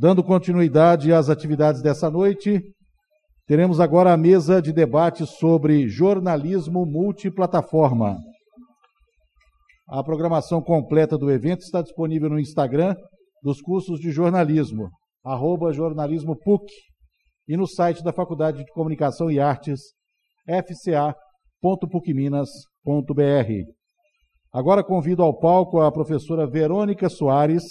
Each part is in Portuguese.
Dando continuidade às atividades dessa noite, teremos agora a mesa de debate sobre jornalismo multiplataforma. A programação completa do evento está disponível no Instagram dos cursos de jornalismo, arroba jornalismo PUC, e no site da Faculdade de Comunicação e Artes, fca.pucminas.br. Agora convido ao palco a professora Verônica Soares,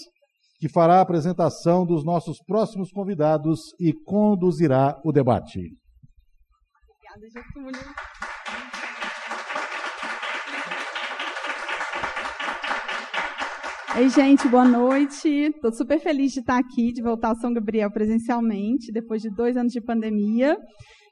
que fará a apresentação dos nossos próximos convidados e conduzirá o debate. Obrigada, Getúlio. Oi, gente, boa noite. Estou super feliz de estar aqui, de voltar ao São Gabriel presencialmente, depois de dois anos de pandemia.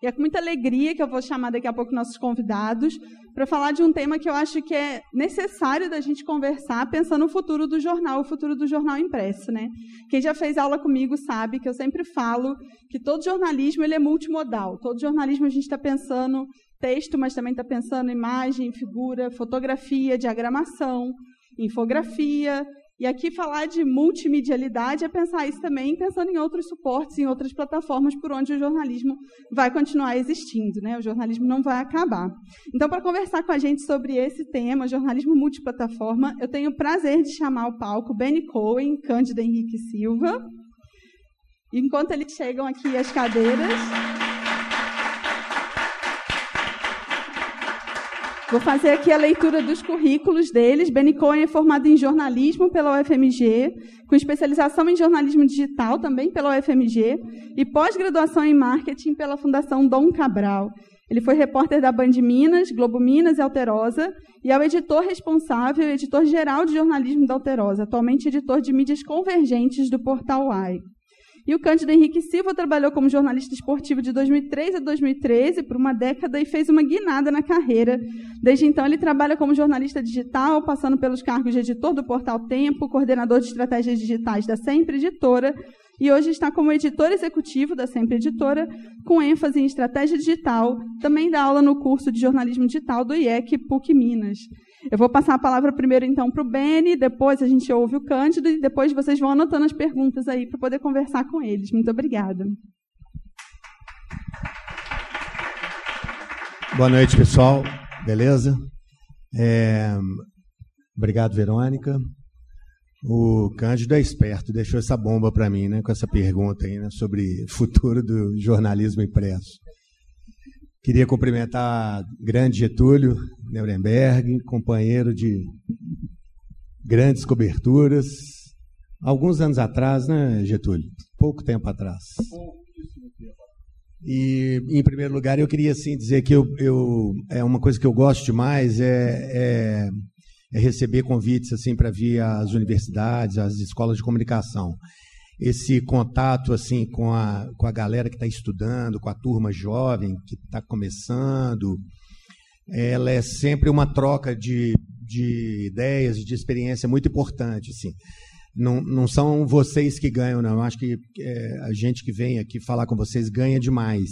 E é com muita alegria que eu vou chamar daqui a pouco nossos convidados para falar de um tema que eu acho que é necessário da gente conversar pensando no futuro do jornal, o futuro do jornal impresso, né? Quem já fez aula comigo sabe que eu sempre falo que todo jornalismo ele é multimodal. Todo jornalismo a gente está pensando texto, mas também está pensando imagem, figura, fotografia, diagramação, infografia, e aqui falar de multimedialidade é pensar isso também pensando em outros suportes, em outras plataformas por onde o jornalismo vai continuar existindo, né? O jornalismo não vai acabar. Então, para conversar com a gente sobre esse tema, jornalismo multiplataforma, eu tenho o prazer de chamar ao palco Benny Cohen, Cândido Henrique Silva. Enquanto eles chegam aqui as cadeiras, Vou fazer aqui a leitura dos currículos deles. Benny Cohen é formado em jornalismo pela UFMG, com especialização em jornalismo digital também pela UFMG e pós-graduação em marketing pela Fundação Dom Cabral. Ele foi repórter da Band Minas, Globo Minas e Alterosa e é o editor responsável e editor-geral de jornalismo da Alterosa, atualmente editor de mídias convergentes do portal AI. E o Cândido Henrique Silva trabalhou como jornalista esportivo de 2003 a 2013 por uma década e fez uma guinada na carreira. Desde então, ele trabalha como jornalista digital, passando pelos cargos de editor do Portal Tempo, coordenador de estratégias digitais da Sempre Editora, e hoje está como editor executivo da Sempre Editora, com ênfase em estratégia digital, também dá aula no curso de jornalismo digital do IEC PUC Minas. Eu vou passar a palavra primeiro, então, para o Beni, depois a gente ouve o Cândido e depois vocês vão anotando as perguntas aí para poder conversar com eles. Muito obrigada. Boa noite, pessoal. Beleza? É... Obrigado, Verônica. O Cândido é esperto, deixou essa bomba para mim, né, com essa pergunta aí, né, sobre futuro do jornalismo impresso. Queria cumprimentar grande Getúlio Nuremberg, companheiro de grandes coberturas. Alguns anos atrás, né, Getúlio? Pouco tempo atrás. E, em primeiro lugar, eu queria assim, dizer que eu, eu, é uma coisa que eu gosto demais é, é, é receber convites assim para vir às universidades, às escolas de comunicação esse contato assim com a, com a galera que está estudando, com a turma jovem que está começando, ela é sempre uma troca de, de ideias e de experiência muito importante. Assim. Não, não são vocês que ganham, não. Eu acho que é, a gente que vem aqui falar com vocês ganha demais,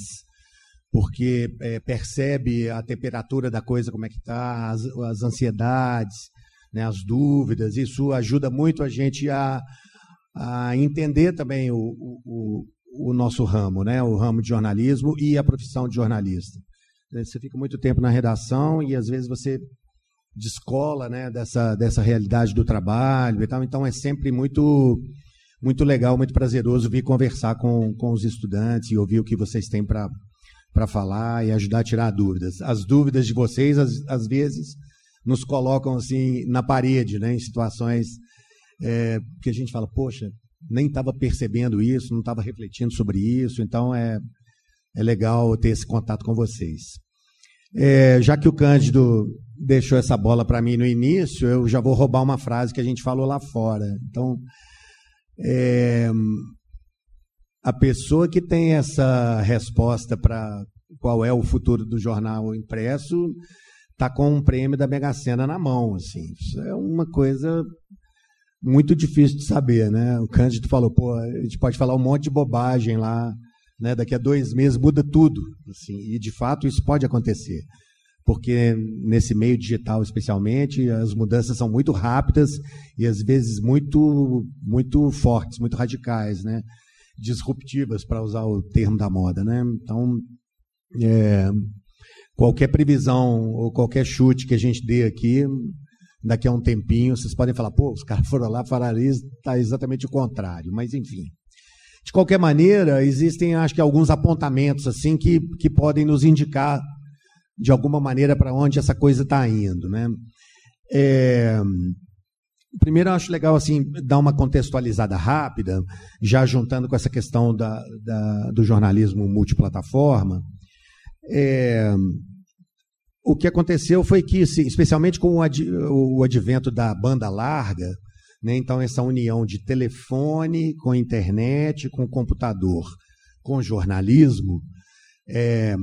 porque é, percebe a temperatura da coisa, como é que está, as, as ansiedades, né, as dúvidas. Isso ajuda muito a gente a a entender também o, o, o nosso ramo, né? o ramo de jornalismo e a profissão de jornalista. Você fica muito tempo na redação e às vezes você descola né, dessa, dessa realidade do trabalho e tal. Então é sempre muito muito legal, muito prazeroso vir conversar com, com os estudantes e ouvir o que vocês têm para falar e ajudar a tirar dúvidas. As dúvidas de vocês, às, às vezes, nos colocam assim na parede, né, em situações é, que a gente fala, poxa, nem estava percebendo isso, não estava refletindo sobre isso, então é, é legal ter esse contato com vocês. É, já que o Cândido deixou essa bola para mim no início, eu já vou roubar uma frase que a gente falou lá fora. Então, é, a pessoa que tem essa resposta para qual é o futuro do jornal impresso está com um prêmio da Mega Sena na mão. Assim. Isso é uma coisa muito difícil de saber, né? O Cândido falou, pô, a gente pode falar um monte de bobagem lá, né? Daqui a dois meses muda tudo, assim, e de fato isso pode acontecer, porque nesse meio digital especialmente as mudanças são muito rápidas e às vezes muito muito fortes, muito radicais, né? disruptivas, para usar o termo da moda. Né? Então, é, qualquer previsão ou qualquer chute que a gente dê aqui, daqui a um tempinho, vocês podem falar, pô, os caras foram lá, falaram está exatamente o contrário. Mas, enfim. De qualquer maneira, existem, acho que, alguns apontamentos assim que, que podem nos indicar, de alguma maneira, para onde essa coisa está indo. Né? É, primeiro, acho legal assim dar uma contextualizada rápida, já juntando com essa questão da, da do jornalismo multiplataforma. É, o que aconteceu foi que, especialmente com o, ad, o advento da banda larga, né, então essa união de telefone com internet, com computador, com jornalismo, é,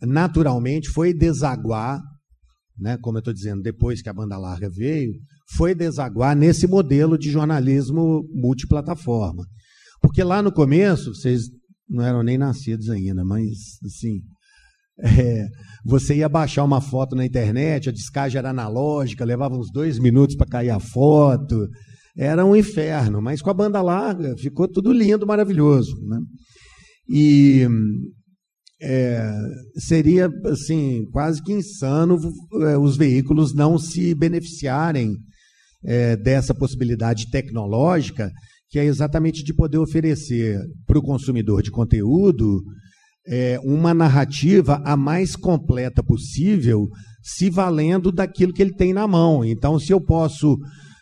naturalmente foi desaguar, né, como eu estou dizendo, depois que a banda larga veio, foi desaguar nesse modelo de jornalismo multiplataforma. Porque lá no começo, vocês não eram nem nascidos ainda, mas assim, é, você ia baixar uma foto na internet, a descagem era analógica, levava uns dois minutos para cair a foto. Era um inferno, mas com a banda larga ficou tudo lindo, maravilhoso. Né? E é, seria assim quase que insano é, os veículos não se beneficiarem é, dessa possibilidade tecnológica, que é exatamente de poder oferecer para o consumidor de conteúdo é, uma narrativa a mais completa possível, se valendo daquilo que ele tem na mão. Então, se eu posso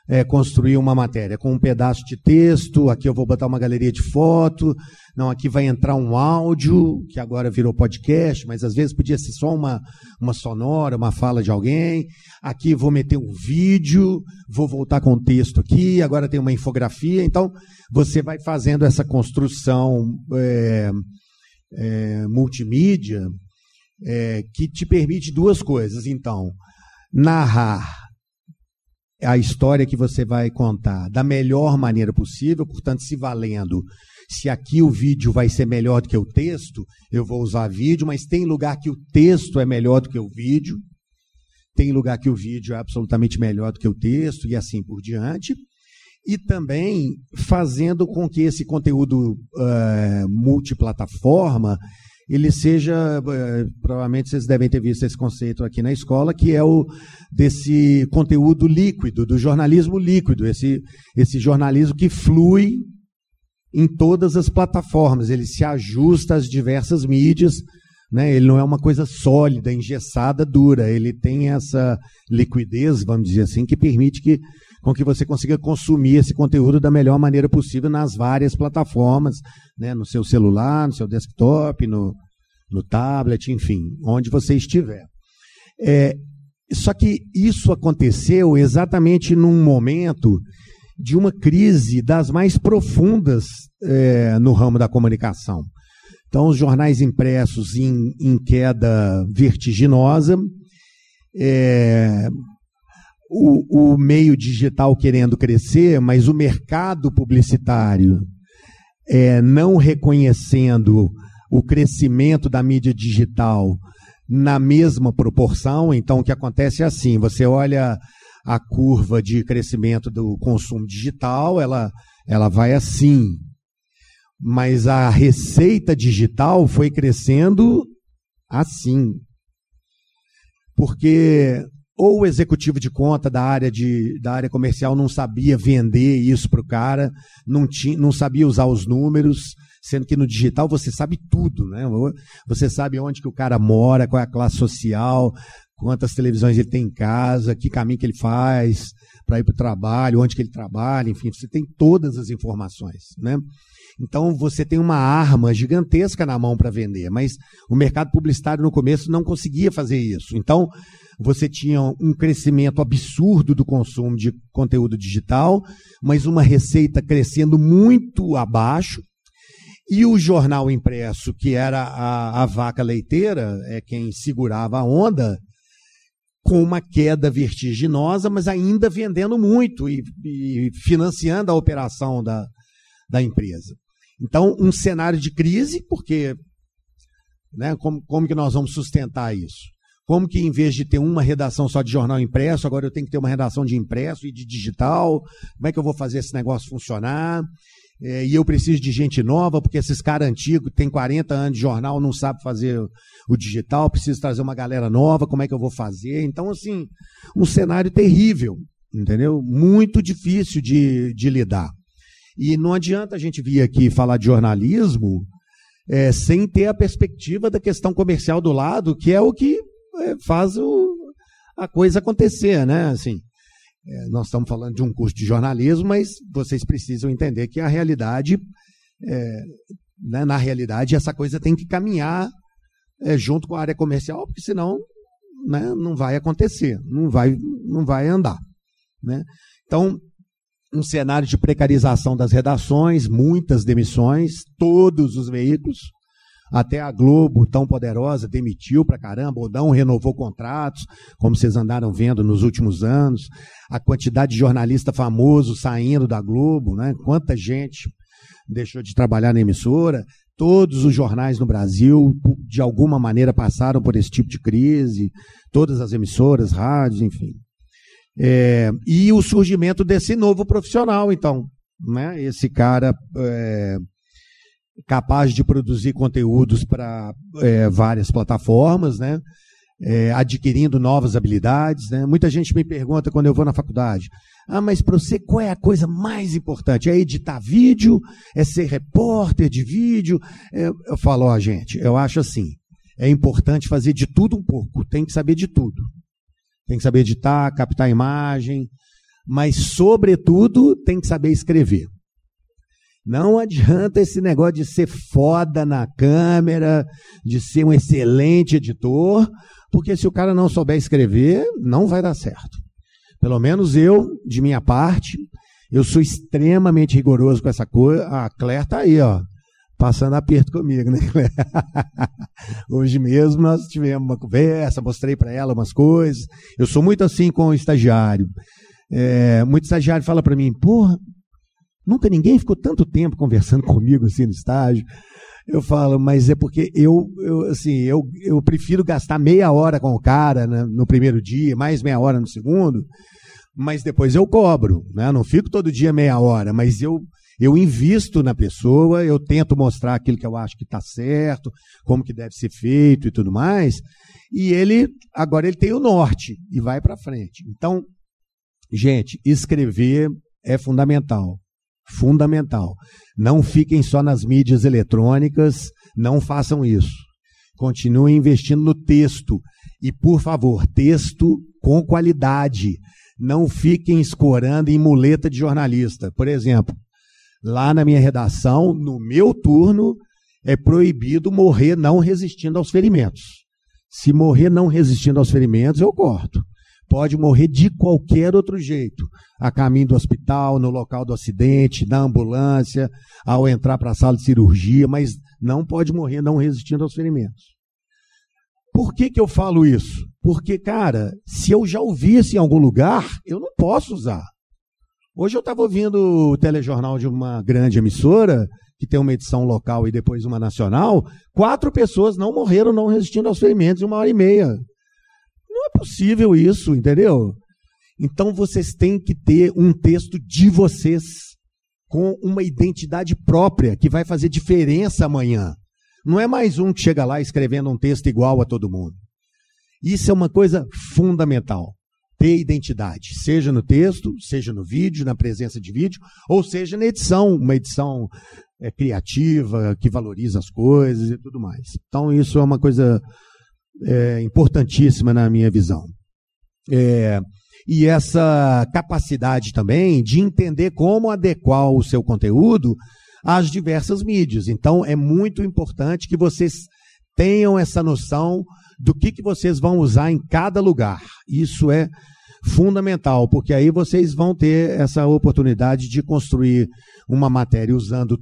é, construir uma matéria com um pedaço de texto, aqui eu vou botar uma galeria de foto, não, aqui vai entrar um áudio, que agora virou podcast, mas às vezes podia ser só uma, uma sonora, uma fala de alguém. Aqui vou meter um vídeo, vou voltar com o texto aqui, agora tem uma infografia. Então, você vai fazendo essa construção. É, é, multimídia é, que te permite duas coisas. Então, narrar a história que você vai contar da melhor maneira possível, portanto, se valendo. Se aqui o vídeo vai ser melhor do que o texto, eu vou usar vídeo, mas tem lugar que o texto é melhor do que o vídeo, tem lugar que o vídeo é absolutamente melhor do que o texto, e assim por diante e também fazendo com que esse conteúdo uh, multiplataforma ele seja, uh, provavelmente vocês devem ter visto esse conceito aqui na escola, que é o desse conteúdo líquido, do jornalismo líquido, esse, esse jornalismo que flui em todas as plataformas, ele se ajusta às diversas mídias, né? ele não é uma coisa sólida, engessada, dura, ele tem essa liquidez, vamos dizer assim, que permite que com que você consiga consumir esse conteúdo da melhor maneira possível nas várias plataformas, né, no seu celular, no seu desktop, no, no tablet, enfim, onde você estiver. É, só que isso aconteceu exatamente num momento de uma crise das mais profundas é, no ramo da comunicação. Então, os jornais impressos em, em queda vertiginosa, é, o, o meio digital querendo crescer, mas o mercado publicitário é, não reconhecendo o crescimento da mídia digital na mesma proporção. Então, o que acontece é assim: você olha a curva de crescimento do consumo digital, ela, ela vai assim. Mas a receita digital foi crescendo assim. Porque ou o executivo de conta da área, de, da área comercial não sabia vender isso para o cara, não, tinha, não sabia usar os números, sendo que no digital você sabe tudo, né? Você sabe onde que o cara mora, qual é a classe social, quantas televisões ele tem em casa, que caminho que ele faz para ir para o trabalho, onde que ele trabalha, enfim, você tem todas as informações, né? Então você tem uma arma gigantesca na mão para vender, mas o mercado publicitário no começo não conseguia fazer isso. Então você tinha um crescimento absurdo do consumo de conteúdo digital, mas uma receita crescendo muito abaixo. E o jornal impresso, que era a, a vaca leiteira, é quem segurava a onda, com uma queda vertiginosa, mas ainda vendendo muito e, e financiando a operação da, da empresa. Então, um cenário de crise, porque né, como, como que nós vamos sustentar isso? Como que em vez de ter uma redação só de jornal impresso, agora eu tenho que ter uma redação de impresso e de digital? Como é que eu vou fazer esse negócio funcionar? É, e eu preciso de gente nova, porque esses caras antigos, tem 40 anos de jornal, não sabe fazer o digital, preciso trazer uma galera nova, como é que eu vou fazer? Então, assim, um cenário terrível, entendeu? Muito difícil de, de lidar. E não adianta a gente vir aqui falar de jornalismo é, sem ter a perspectiva da questão comercial do lado, que é o que é, faz o, a coisa acontecer, né? Assim, é, nós estamos falando de um curso de jornalismo, mas vocês precisam entender que a realidade, é, né, na realidade, essa coisa tem que caminhar é, junto com a área comercial, porque senão né, não vai acontecer, não vai, não vai andar. Né? Então, um cenário de precarização das redações, muitas demissões, todos os veículos, até a Globo, tão poderosa, demitiu pra caramba, ou não renovou contratos, como vocês andaram vendo nos últimos anos. A quantidade de jornalista famoso saindo da Globo, né? Quanta gente deixou de trabalhar na emissora. Todos os jornais no Brasil, de alguma maneira, passaram por esse tipo de crise. Todas as emissoras, rádios, enfim. É, e o surgimento desse novo profissional, então. Né? Esse cara é, capaz de produzir conteúdos para é, várias plataformas, né? É, adquirindo novas habilidades. Né? Muita gente me pergunta quando eu vou na faculdade: ah, mas para você qual é a coisa mais importante? É editar vídeo? É ser repórter de vídeo? É, eu falo, ó, gente, eu acho assim: é importante fazer de tudo um pouco, tem que saber de tudo. Tem que saber editar, captar imagem, mas, sobretudo, tem que saber escrever. Não adianta esse negócio de ser foda na câmera, de ser um excelente editor, porque se o cara não souber escrever, não vai dar certo. Pelo menos eu, de minha parte, eu sou extremamente rigoroso com essa coisa. A Claire tá aí, ó, passando aperto comigo, né, Claire? Hoje mesmo nós tivemos uma conversa, mostrei para ela umas coisas. Eu sou muito assim com o estagiário. É, muito estagiário fala para mim, porra, Nunca ninguém ficou tanto tempo conversando comigo assim no estágio. Eu falo, mas é porque eu, eu assim, eu, eu prefiro gastar meia hora com o cara né, no primeiro dia, mais meia hora no segundo, mas depois eu cobro, né? Não fico todo dia meia hora, mas eu eu invisto na pessoa, eu tento mostrar aquilo que eu acho que está certo, como que deve ser feito e tudo mais. E ele agora ele tem o norte e vai para frente. Então, gente, escrever é fundamental fundamental. Não fiquem só nas mídias eletrônicas, não façam isso. Continuem investindo no texto. E, por favor, texto com qualidade. Não fiquem escorando em muleta de jornalista. Por exemplo, lá na minha redação, no meu turno, é proibido morrer não resistindo aos ferimentos. Se morrer não resistindo aos ferimentos, eu corto pode morrer de qualquer outro jeito, a caminho do hospital, no local do acidente, na ambulância, ao entrar para a sala de cirurgia, mas não pode morrer não resistindo aos ferimentos. Por que, que eu falo isso? Porque, cara, se eu já ouvi isso em algum lugar, eu não posso usar. Hoje eu estava ouvindo o telejornal de uma grande emissora, que tem uma edição local e depois uma nacional, quatro pessoas não morreram não resistindo aos ferimentos em uma hora e meia. Não é possível isso, entendeu? Então vocês têm que ter um texto de vocês com uma identidade própria que vai fazer diferença amanhã. Não é mais um que chega lá escrevendo um texto igual a todo mundo. Isso é uma coisa fundamental. Ter identidade, seja no texto, seja no vídeo, na presença de vídeo, ou seja na edição, uma edição é, criativa, que valoriza as coisas e tudo mais. Então, isso é uma coisa é, importantíssima na minha visão. É, e essa capacidade também de entender como adequar o seu conteúdo às diversas mídias. Então, é muito importante que vocês tenham essa noção do que, que vocês vão usar em cada lugar. Isso é fundamental, porque aí vocês vão ter essa oportunidade de construir uma matéria usando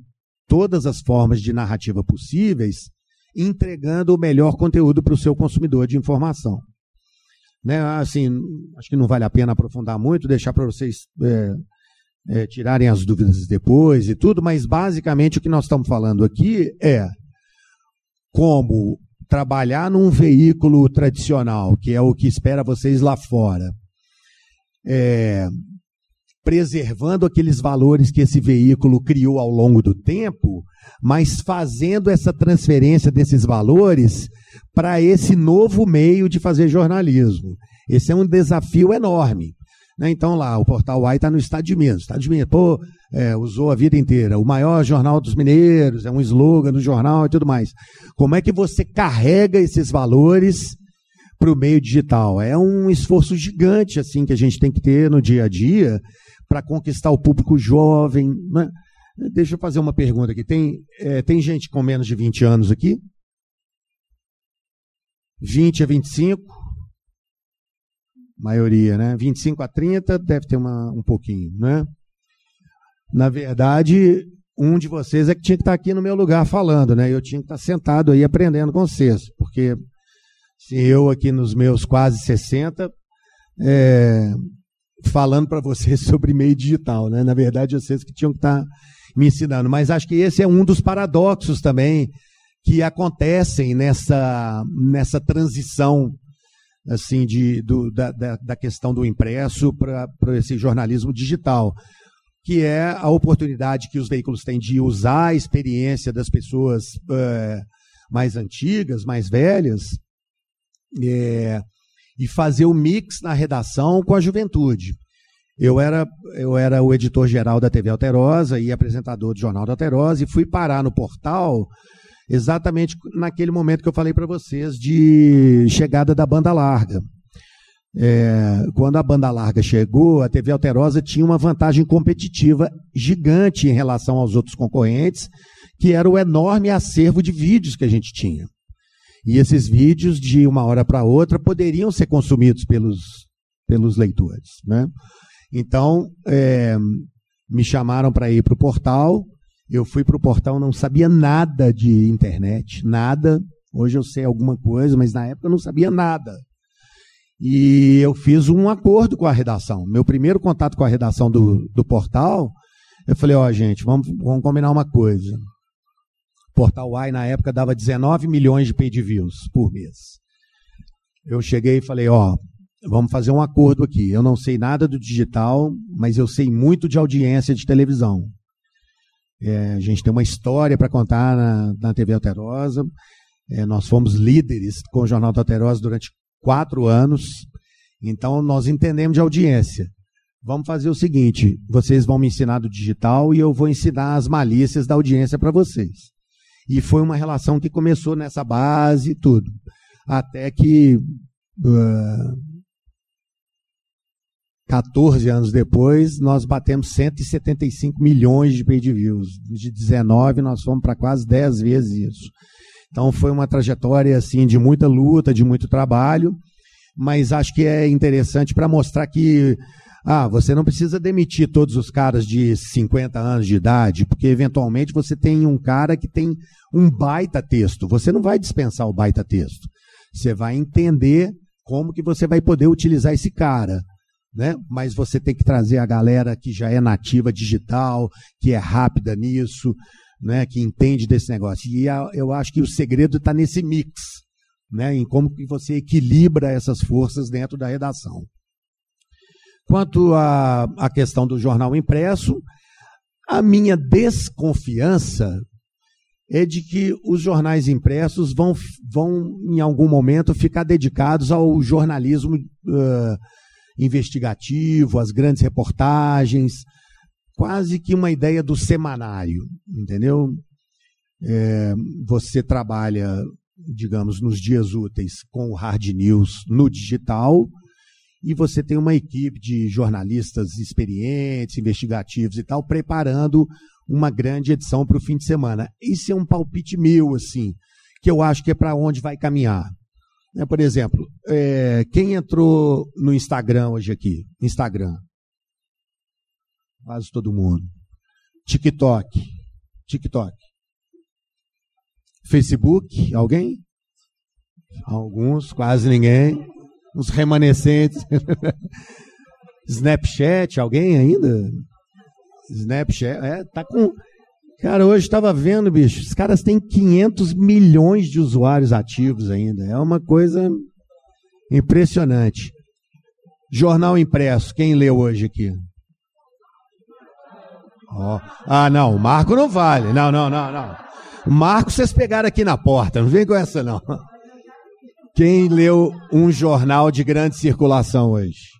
todas as formas de narrativa possíveis entregando o melhor conteúdo para o seu consumidor de informação. Né, assim, acho que não vale a pena aprofundar muito, deixar para vocês é, é, tirarem as dúvidas depois e tudo, mas basicamente o que nós estamos falando aqui é como trabalhar num veículo tradicional, que é o que espera vocês lá fora, é, preservando aqueles valores que esse veículo criou ao longo do tempo, mas fazendo essa transferência desses valores para esse novo meio de fazer jornalismo. Esse é um desafio enorme. Né? Então lá, o Portal Y está no Estado de Minas. Estado de Minas, pô, é, usou a vida inteira. O maior jornal dos mineiros, é um slogan do jornal e tudo mais. Como é que você carrega esses valores para o meio digital? É um esforço gigante assim que a gente tem que ter no dia a dia para conquistar o público jovem. Né? Deixa eu fazer uma pergunta aqui. Tem, é, tem gente com menos de 20 anos aqui? 20 a 25? Maioria, né? 25 a 30 deve ter uma, um pouquinho, né? Na verdade, um de vocês é que tinha que estar aqui no meu lugar falando, né? Eu tinha que estar sentado aí aprendendo com vocês, porque se eu aqui nos meus quase 60, é, falando para vocês sobre meio digital, né? Na verdade, vocês que tinham que estar tá me ensinando. Mas acho que esse é um dos paradoxos também que acontecem nessa, nessa transição assim de, do, da, da, questão do impresso para esse jornalismo digital, que é a oportunidade que os veículos têm de usar a experiência das pessoas é, mais antigas, mais velhas, é, e fazer o mix na redação com a juventude. Eu era, eu era o editor-geral da TV Alterosa e apresentador do Jornal da Alterosa e fui parar no portal exatamente naquele momento que eu falei para vocês de chegada da banda larga. É, quando a banda larga chegou, a TV Alterosa tinha uma vantagem competitiva gigante em relação aos outros concorrentes, que era o enorme acervo de vídeos que a gente tinha. E esses vídeos, de uma hora para outra, poderiam ser consumidos pelos, pelos leitores. Né? Então, é, me chamaram para ir para o portal. Eu fui para o portal, não sabia nada de internet, nada. Hoje eu sei alguma coisa, mas na época eu não sabia nada. E eu fiz um acordo com a redação. Meu primeiro contato com a redação do, do portal, eu falei: Ó, oh, gente, vamos, vamos combinar uma coisa. Portal Y na época dava 19 milhões de paid views por mês. Eu cheguei e falei, ó, vamos fazer um acordo aqui. Eu não sei nada do digital, mas eu sei muito de audiência de televisão. É, a gente tem uma história para contar na, na TV Alterosa. É, nós fomos líderes com o Jornal da Alterosa durante quatro anos. Então, nós entendemos de audiência. Vamos fazer o seguinte: vocês vão me ensinar do digital e eu vou ensinar as malícias da audiência para vocês. E foi uma relação que começou nessa base e tudo. Até que uh, 14 anos depois, nós batemos 175 milhões de page views. De 19, nós fomos para quase 10 vezes isso. Então foi uma trajetória assim de muita luta, de muito trabalho, mas acho que é interessante para mostrar que ah, você não precisa demitir todos os caras de 50 anos de idade, porque eventualmente você tem um cara que tem um baita texto. Você não vai dispensar o baita texto. Você vai entender como que você vai poder utilizar esse cara. Né? Mas você tem que trazer a galera que já é nativa digital, que é rápida nisso, né? que entende desse negócio. E eu acho que o segredo está nesse mix, né? em como que você equilibra essas forças dentro da redação. Quanto à, questão do jornal impresso, a minha desconfiança é de que os jornais impressos vão, vão em algum momento, ficar dedicados ao jornalismo uh, investigativo, às grandes reportagens, quase que uma ideia do semanário, entendeu? É, você trabalha, digamos, nos dias úteis com o hard news no digital, e você tem uma equipe de jornalistas experientes, investigativos e tal, preparando uma grande edição para o fim de semana. Isso é um palpite meu, assim, que eu acho que é para onde vai caminhar. É, por exemplo, é, quem entrou no Instagram hoje aqui? Instagram. Quase todo mundo. TikTok. TikTok. Facebook, alguém? Alguns, quase ninguém os remanescentes. Snapchat, alguém ainda? Snapchat, é, tá com. Cara, hoje estava vendo, bicho, os caras têm 500 milhões de usuários ativos ainda. É uma coisa impressionante. Jornal impresso, quem leu hoje aqui? Oh. Ah, não, Marco não vale. Não, não, não, não. Marco vocês pegaram aqui na porta, não vem com essa não. Quem leu um jornal de grande circulação hoje?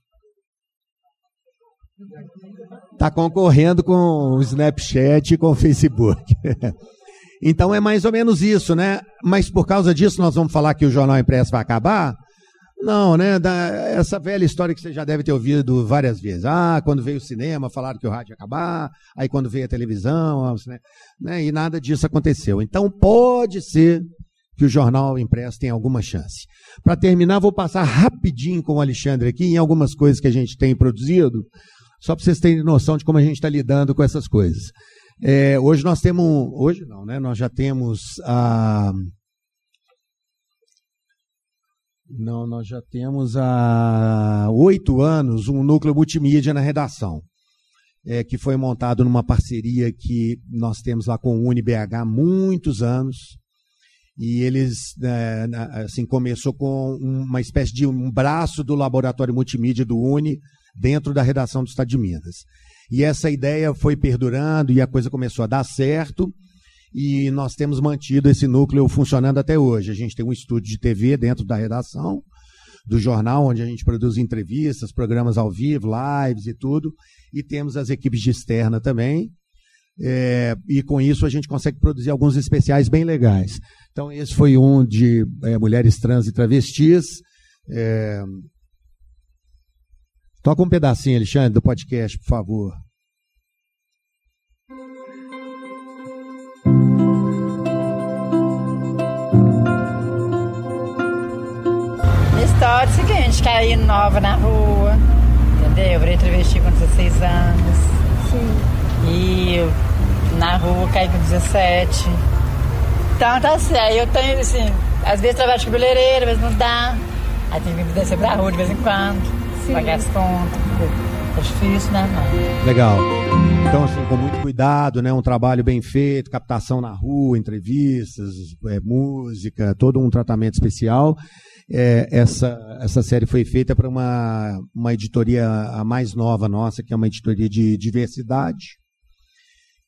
Está concorrendo com o Snapchat e com o Facebook. então é mais ou menos isso, né? Mas por causa disso nós vamos falar que o jornal impresso vai acabar? Não, né? Da, essa velha história que você já deve ter ouvido várias vezes. Ah, quando veio o cinema, falaram que o rádio ia acabar. Aí quando veio a televisão, né? né? E nada disso aconteceu. Então pode ser que o jornal impresso tenha alguma chance. Para terminar, vou passar rapidinho com o Alexandre aqui em algumas coisas que a gente tem produzido, só para vocês terem noção de como a gente está lidando com essas coisas. É, hoje nós temos, hoje não, né? Nós já temos a não, nós já temos há oito anos um núcleo multimídia na redação, é, que foi montado numa parceria que nós temos lá com o UniBH há muitos anos. E eles, é, assim, começou com uma espécie de um braço do laboratório multimídia do Uni dentro da redação do Estado de Minas. E essa ideia foi perdurando e a coisa começou a dar certo e nós temos mantido esse núcleo funcionando até hoje. A gente tem um estúdio de TV dentro da redação do jornal, onde a gente produz entrevistas, programas ao vivo, lives e tudo, e temos as equipes de externa também. É, e com isso a gente consegue produzir alguns especiais bem legais. Então, esse foi um de é, mulheres trans e travestis. É... Toca um pedacinho, Alexandre, do podcast, por favor. história é o seguinte, caí nova na rua, entendeu? Eu virei travesti com 16 anos. Sim. E na rua caí com 17. Então tá assim, aí eu tenho assim, às vezes trabalho de cabeleireira, às vezes não dá. Aí tem que descer pra rua de vez em quando, Sim. pagar as contas. É difícil, né, mãe? Legal. Então, assim, com muito cuidado, né? Um trabalho bem feito, captação na rua, entrevistas, é, música, todo um tratamento especial é, essa, essa série foi feita para uma, uma editoria a mais nova nossa, que é uma editoria de diversidade.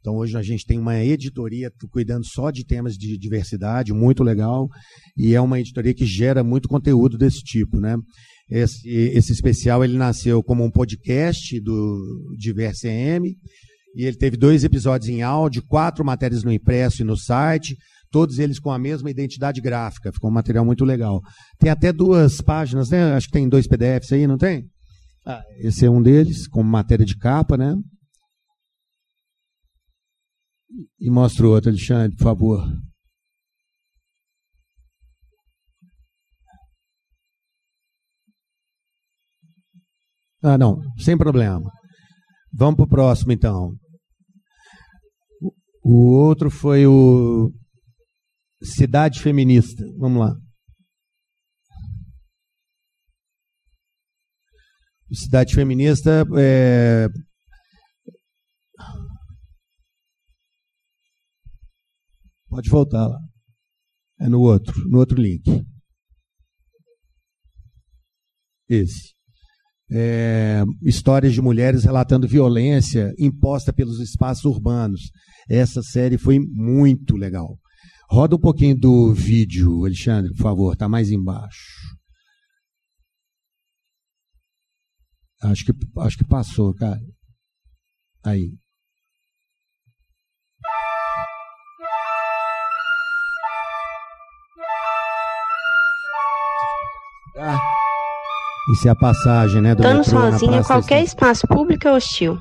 Então hoje a gente tem uma editoria cuidando só de temas de diversidade, muito legal, e é uma editoria que gera muito conteúdo desse tipo, né? Esse, esse especial ele nasceu como um podcast do DiverCM, e ele teve dois episódios em áudio, quatro matérias no impresso e no site, todos eles com a mesma identidade gráfica. Ficou um material muito legal. Tem até duas páginas, né? Acho que tem dois PDFs aí, não tem? Ah, esse é um deles, com matéria de capa, né? E mostra o outro, Alexandre, por favor. Ah, não, sem problema. Vamos para o próximo, então. O outro foi o Cidade Feminista. Vamos lá. Cidade Feminista é... Pode voltar lá. É no outro, no outro link. Esse. É, histórias de mulheres relatando violência imposta pelos espaços urbanos. Essa série foi muito legal. Roda um pouquinho do vídeo, Alexandre, por favor, está mais embaixo. Acho que, acho que passou, cara. Aí. Ah, isso é a passagem, né? Do Estando sozinha, qualquer espaço público é hostil.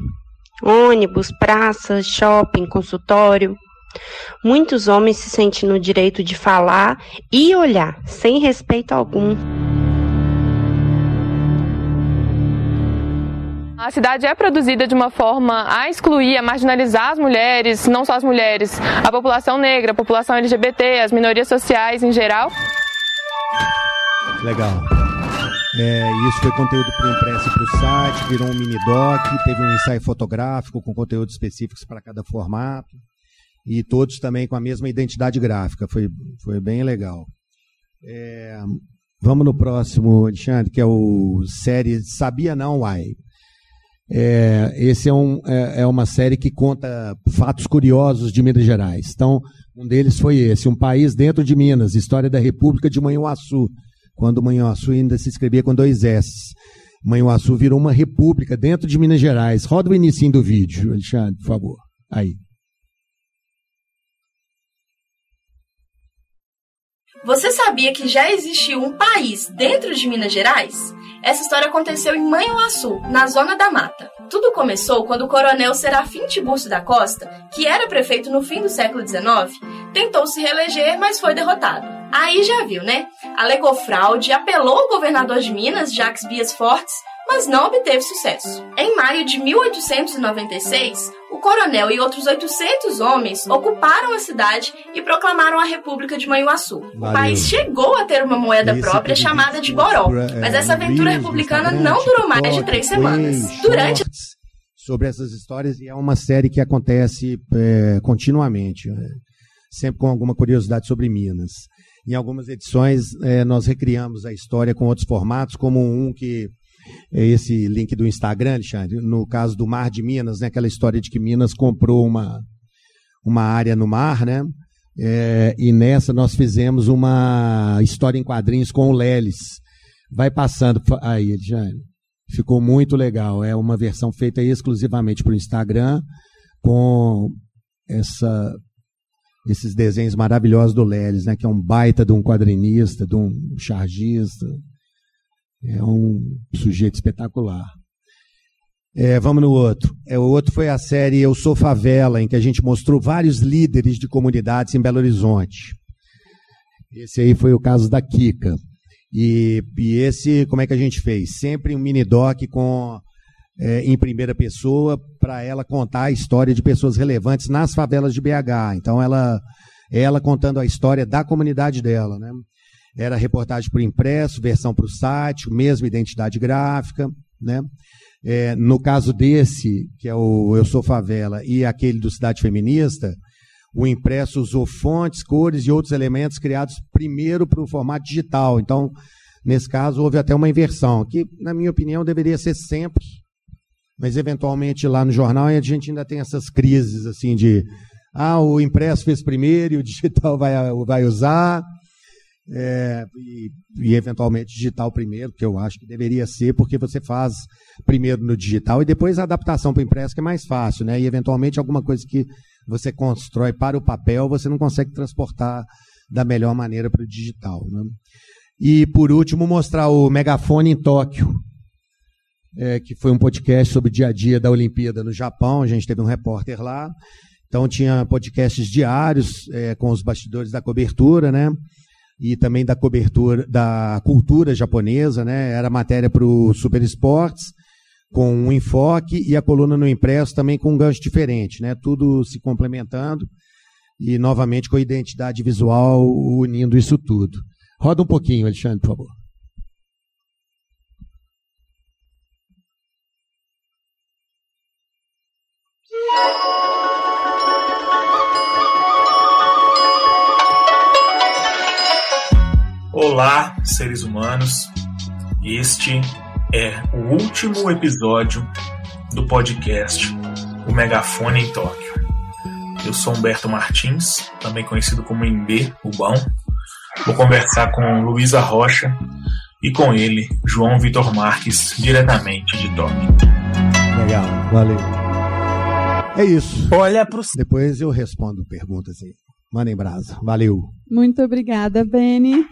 Ônibus, praças, shopping, consultório. Muitos homens se sentem no direito de falar e olhar, sem respeito algum. A cidade é produzida de uma forma a excluir, a marginalizar as mulheres, não só as mulheres, a população negra, a população LGBT, as minorias sociais em geral. Legal. É, isso foi conteúdo impresso para o site, virou um mini doc, teve um ensaio fotográfico com conteúdos específicos para cada formato e todos também com a mesma identidade gráfica. Foi, foi bem legal. É, vamos no próximo, Alexandre, que é o série Sabia Não Why. É, esse é, um, é, é, uma série que conta fatos curiosos de Minas Gerais. Então, um deles foi esse: Um País Dentro de Minas, História da República de Manhuaçu, quando Manhuaçu ainda se escrevia com dois S. Manhuaçu virou uma república dentro de Minas Gerais. Roda o início do vídeo, Alexandre, por favor. Aí. Você sabia que já existiu um país dentro de Minas Gerais? Essa história aconteceu em Manhuaçu, na Zona da Mata. Tudo começou quando o coronel Serafim Tiburcio da Costa, que era prefeito no fim do século XIX, tentou se reeleger, mas foi derrotado. Aí já viu, né? Alegou fraude, apelou ao governador de Minas, Jacques Bias Fortes, mas não obteve sucesso. Em maio de 1896, o coronel e outros 800 homens ocuparam a cidade e proclamaram a República de Manhuaçu. Valeu. O país chegou a ter uma moeda própria chamada de Boró, é, mas essa aventura republicana não durou mais de três semanas. Durante sobre essas histórias e é uma série que acontece é, continuamente, é, sempre com alguma curiosidade sobre Minas. Em algumas edições é, nós recriamos a história com outros formatos, como um que esse link do Instagram, Alexandre, no caso do Mar de Minas, né, aquela história de que Minas comprou uma, uma área no mar, né? É, e nessa nós fizemos uma história em quadrinhos com o Lelis. Vai passando aí, Alexandre. Ficou muito legal. É uma versão feita exclusivamente para o Instagram, com essa, esses desenhos maravilhosos do Lelis, né? Que é um baita de um quadrinista, de um chargista. É um sujeito espetacular. É, vamos no outro. É, o outro foi a série Eu Sou Favela, em que a gente mostrou vários líderes de comunidades em Belo Horizonte. Esse aí foi o caso da Kika. E, e esse, como é que a gente fez? Sempre um mini doc com é, em primeira pessoa para ela contar a história de pessoas relevantes nas favelas de BH. Então ela ela contando a história da comunidade dela, né? Era reportagem por impresso, versão para o site, mesma identidade gráfica, né? É, no caso desse, que é o Eu Sou Favela, e aquele do Cidade Feminista, o impresso usou fontes, cores e outros elementos criados primeiro para o formato digital. Então, nesse caso, houve até uma inversão, que, na minha opinião, deveria ser sempre, mas eventualmente lá no jornal a gente ainda tem essas crises assim de ah, o impresso fez primeiro e o digital vai, vai usar é, e, e, eventualmente digital primeiro, que eu acho que deveria ser, porque você faz primeiro no digital e depois a adaptação para o impresso, que é mais fácil, né? E eventualmente alguma coisa que você constrói para o papel, você não consegue transportar da melhor maneira para o digital. Né? E por último, mostrar o megafone em Tóquio, é, que foi um podcast sobre o dia a dia da Olimpíada no Japão. A gente teve um repórter lá. Então tinha podcasts diários é, com os bastidores da cobertura, né? E também da cobertura da cultura japonesa, né? Era matéria para o Super Esportes, com um enfoque, e a coluna no impresso também com um gancho diferente, né? Tudo se complementando e novamente com a identidade visual unindo isso tudo. Roda um pouquinho, Alexandre, por favor. Olá, seres humanos. Este é o último episódio do podcast O Megafone em Tóquio. Eu sou Humberto Martins, também conhecido como Imbê, o Bão. Vou conversar com Luísa Rocha e com ele, João Vitor Marques, diretamente de Tóquio. Legal, valeu. É isso. Olha pro Depois eu respondo perguntas aí. Mandem brasa. Valeu. Muito obrigada, Beni.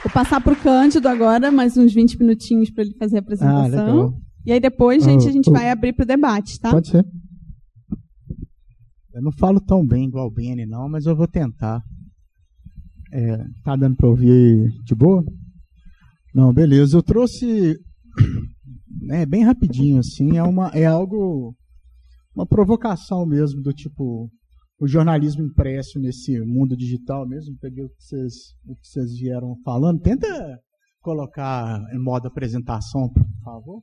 Vou passar para o Cândido agora, mais uns 20 minutinhos para ele fazer a apresentação. Ah, e aí depois, gente, a gente vai abrir para o debate, tá? Pode ser. Eu não falo tão bem igual o Beni, não, mas eu vou tentar. É, tá dando para ouvir de boa? Não, beleza. Eu trouxe é bem rapidinho assim, é uma é algo uma provocação mesmo do tipo o jornalismo impresso nesse mundo digital mesmo. Peguei o que vocês o que vocês vieram falando. Tenta colocar em modo apresentação, por favor.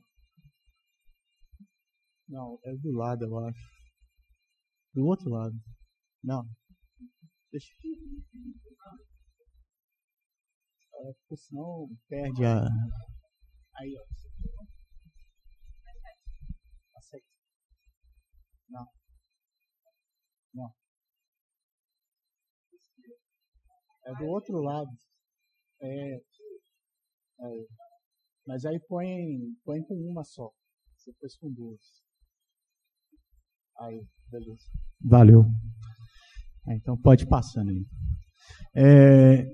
Não, é do lado, eu acho. Do outro lado. Não. Deixa. É, porque senão perde a. Aí, ó. É do outro lado. É. é. Mas aí põe, põe com uma só. Você fez com duas. Aí, beleza. Valeu. É, então pode passando aí. É,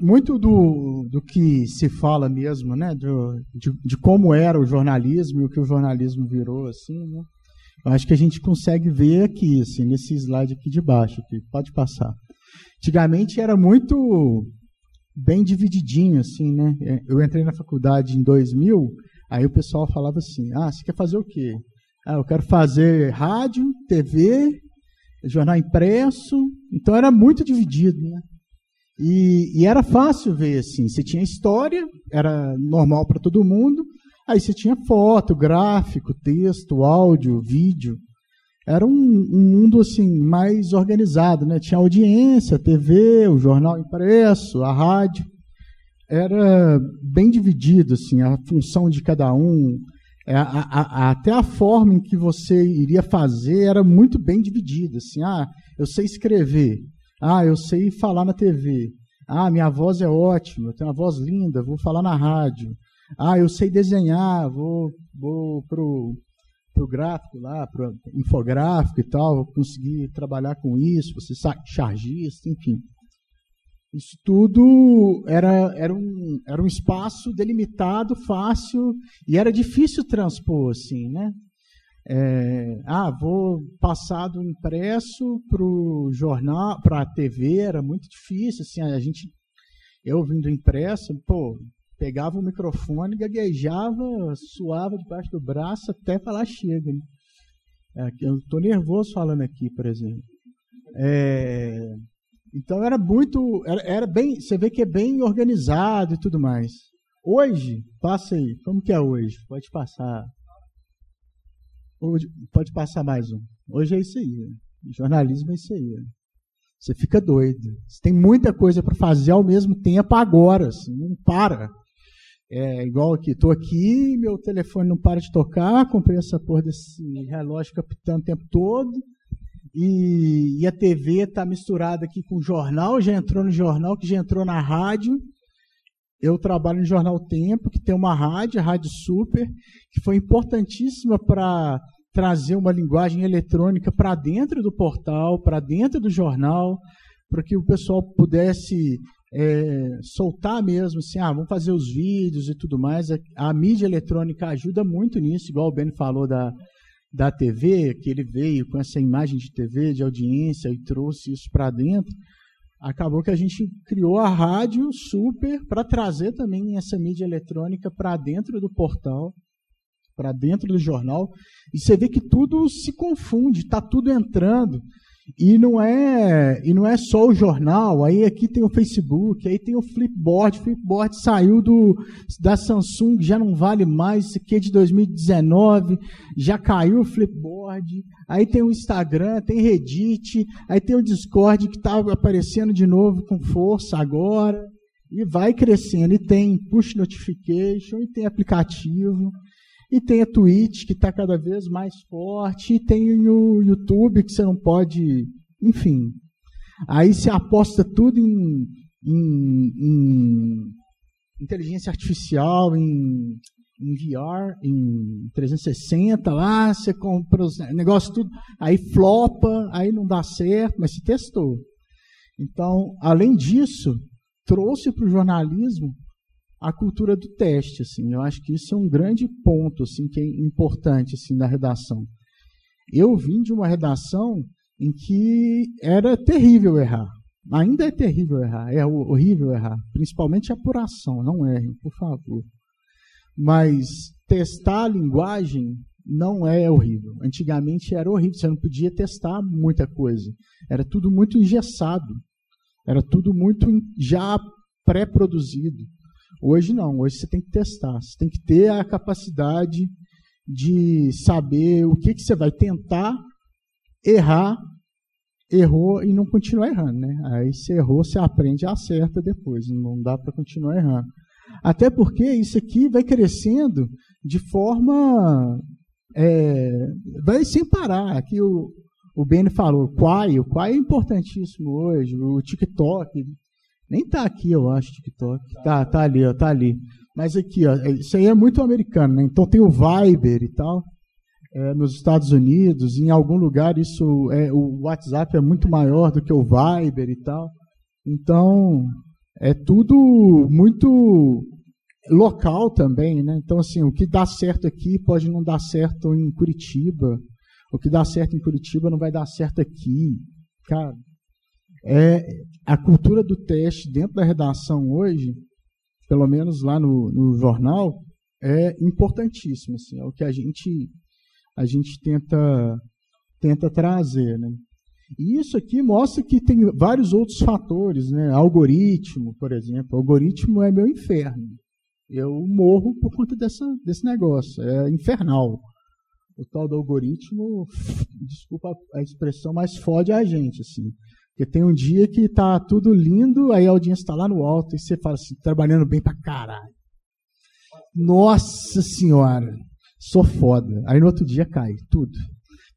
muito do, do que se fala mesmo, né, do, de, de, como era o jornalismo e o que o jornalismo virou, assim, né, eu acho que a gente consegue ver aqui, assim, nesse slide aqui de baixo, aqui, pode passar. Antigamente era muito bem divididinho, assim, né? É, eu entrei na faculdade em 2000, aí o pessoal falava assim, ah, você quer fazer o quê? Ah, eu quero fazer rádio, TV, jornal impresso, então era muito dividido, né? E, e, era fácil ver assim. Você tinha história, era normal para todo mundo. Aí você tinha foto, gráfico, texto, áudio, vídeo. Era um, um mundo assim mais organizado, né? Tinha audiência, TV, o jornal impresso, a rádio. Era bem dividido assim a função de cada um. É, a, a, a, até a forma em que você iria fazer era muito bem dividida. Assim, ah, eu sei escrever, ah, eu sei falar na TV. Ah, minha voz é ótima, eu tenho uma voz linda, vou falar na rádio. Ah, eu sei desenhar, vou, vou pro, pro gráfico lá, pro infográfico e tal, conseguir trabalhar com isso, você chargista, enfim. Isso tudo era, era, um, era um espaço delimitado, fácil, e era difícil transpor, assim, né? É, ah, vou passar do impresso para o jornal, para a TV, era muito difícil. Assim, a gente, eu vindo impresso, pô, pegava o microfone, gaguejava, suava debaixo do braço até falar chega. Né? É, eu estou nervoso falando aqui, por exemplo. É, então era muito, era, era, bem, você vê que é bem organizado e tudo mais. Hoje, passa aí, como que é hoje? Pode passar. Pode passar mais um. Hoje é isso aí. Jornalismo é isso aí. Você fica doido. Você tem muita coisa para fazer ao mesmo tempo agora. Assim, não para. É igual aqui. Estou aqui, meu telefone não para de tocar. Comprei essa porra desse relógio capitando o tempo todo. E, e a TV está misturada aqui com o jornal. Já entrou no jornal, que já entrou na rádio. Eu trabalho no Jornal Tempo, que tem uma rádio, a Rádio Super, que foi importantíssima para trazer uma linguagem eletrônica para dentro do portal, para dentro do jornal, para que o pessoal pudesse é, soltar mesmo, assim, ah, vamos fazer os vídeos e tudo mais. A, a, mídia eletrônica ajuda muito nisso, igual o Ben falou da, da TV, que ele veio com essa imagem de TV, de audiência, e trouxe isso para dentro acabou que a gente criou a rádio super para trazer também essa mídia eletrônica para dentro do portal, para dentro do jornal. E você vê que tudo se confunde, está tudo entrando. E não é e não é só o jornal, aí aqui tem o Facebook, aí tem o Flipboard, o Flipboard saiu do da Samsung, já não vale mais, isso aqui é de 2019, já caiu o Flipboard. Aí tem o Instagram, tem Reddit, aí tem o Discord que está aparecendo de novo com força agora. E vai crescendo, e tem push notification, e tem aplicativo. E tem a Twitch, que está cada vez mais forte, e tem o YouTube, que você não pode. Enfim. Aí você aposta tudo em, em, em inteligência artificial, em, em VR, em 360, lá você compra os negócios tudo, aí flopa, aí não dá certo, mas se testou. Então, além disso, trouxe para o jornalismo a cultura do teste, assim. Eu acho que isso é um grande ponto, assim, que é importante, assim, da redação. Eu vim de uma redação em que era terrível errar. Ainda é terrível errar, é horrível errar, principalmente a apuração, não errem, por favor. Mas testar a linguagem não é horrível. Antigamente era horrível, você não podia testar muita coisa. Era tudo muito engessado. Era tudo muito já pré-produzido. Hoje não, hoje você tem que testar, você tem que ter a capacidade de saber o que, que você vai tentar, errar errou e não continua errando, né? Aí se errou, você aprende e acerta depois, não dá para continuar errando. Até porque isso aqui vai crescendo de forma. É, vai sem parar. Aqui o, o Benny falou, o Quai, o Quai é importantíssimo hoje, o TikTok. Nem tá aqui, eu acho, TikTok. Tá, tá ali, ó, tá ali. Mas aqui, ó, isso aí é muito americano, né? Então tem o Viber e tal é, nos Estados Unidos, em algum lugar isso é, o WhatsApp é muito maior do que o Viber e tal. Então é tudo muito local também, né? Então assim, o que dá certo aqui pode não dar certo em Curitiba, o que dá certo em Curitiba não vai dar certo aqui, cara. É a cultura do teste dentro da redação hoje, pelo menos lá no, no jornal, é importantíssimo. Assim, é o que a gente a gente tenta, tenta trazer. Né? E isso aqui mostra que tem vários outros fatores. Né? Algoritmo, por exemplo. algoritmo é meu inferno. Eu morro por conta dessa, desse negócio. É infernal. O tal do algoritmo, desculpa a expressão, mas fode a gente. Assim. Porque tem um dia que está tudo lindo, aí a audiência está lá no alto e você fala assim, trabalhando bem pra caralho. Nossa Senhora! sou foda. Aí no outro dia cai, tudo.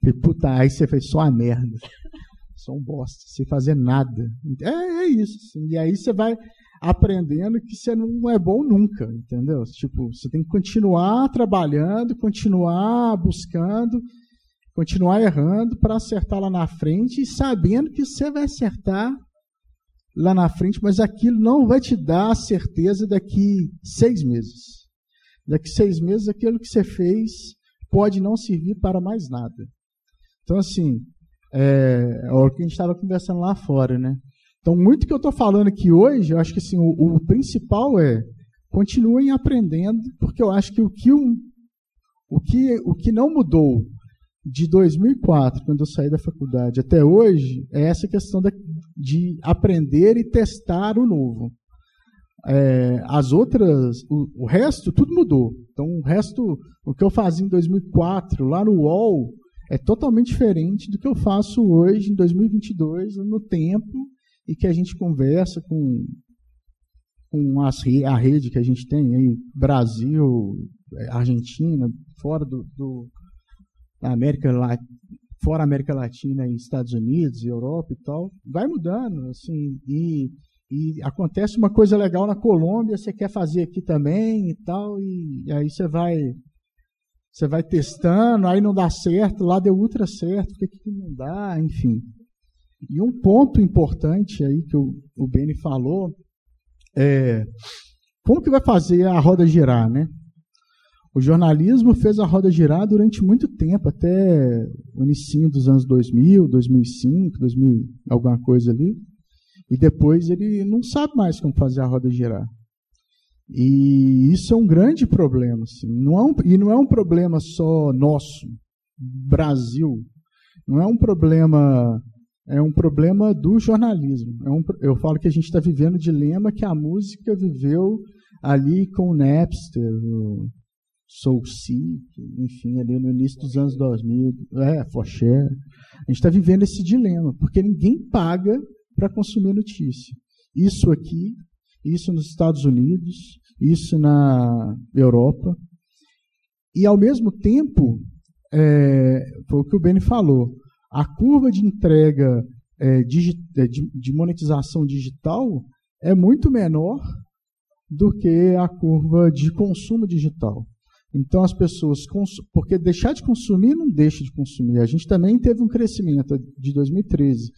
E, puta, aí você fez só a merda. Só um bosta, sem fazer nada. É, é isso. Assim. E aí você vai aprendendo que você não é bom nunca, entendeu? Tipo, você tem que continuar trabalhando, continuar buscando, continuar errando para acertar lá na frente e sabendo que você vai acertar lá na frente, mas aquilo não vai te dar a certeza daqui seis meses. Daqui seis meses, aquilo que você fez pode não servir para mais nada. Então, assim, é, é o que a gente estava conversando lá fora, né? Então, muito que eu estou falando aqui hoje, eu acho que assim, o, o, principal é continuem aprendendo, porque eu acho que o que, o, o que, o que não mudou de 2004, quando eu saí da faculdade, até hoje, é essa questão de aprender e testar o novo. É, as outras, o, o, resto, tudo mudou. Então, o resto, o que eu fazia em 2004, lá no UOL, é totalmente diferente do que eu faço hoje, em 2022, no tempo, e que a gente conversa com, com as, a rede que a gente tem aí, Brasil, Argentina, fora do, do da América fora América Latina e Estados Unidos, Europa e tal, vai mudando, assim, e e acontece uma coisa legal na Colômbia, você quer fazer aqui também e tal, e, e aí você vai você vai testando, aí não dá certo, lá deu ultra certo, por que não dá, enfim. E um ponto importante aí que o, o Beni falou é como que vai fazer a roda girar, né? O jornalismo fez a roda girar durante muito tempo, até o início dos anos 2000, 2005, 2000, alguma coisa ali. E depois ele não sabe mais como fazer a roda girar. E isso é um grande problema. Assim. Não é um, e não é um problema só nosso, Brasil. Não é um problema. É um problema do jornalismo. É um, eu falo que a gente está vivendo o dilema que a música viveu ali com o Napster, o Soul Seek, enfim, ali no início dos anos 2000, é, Foché. A gente está vivendo esse dilema, porque ninguém paga para consumir notícia. Isso aqui, isso nos Estados Unidos, isso na Europa. E, ao mesmo tempo, é, foi o que o Beni falou, a curva de entrega é, digi, é, de, de monetização digital é muito menor do que a curva de consumo digital. Então as pessoas, porque deixar de consumir não deixa de consumir. A gente também teve um crescimento de 2013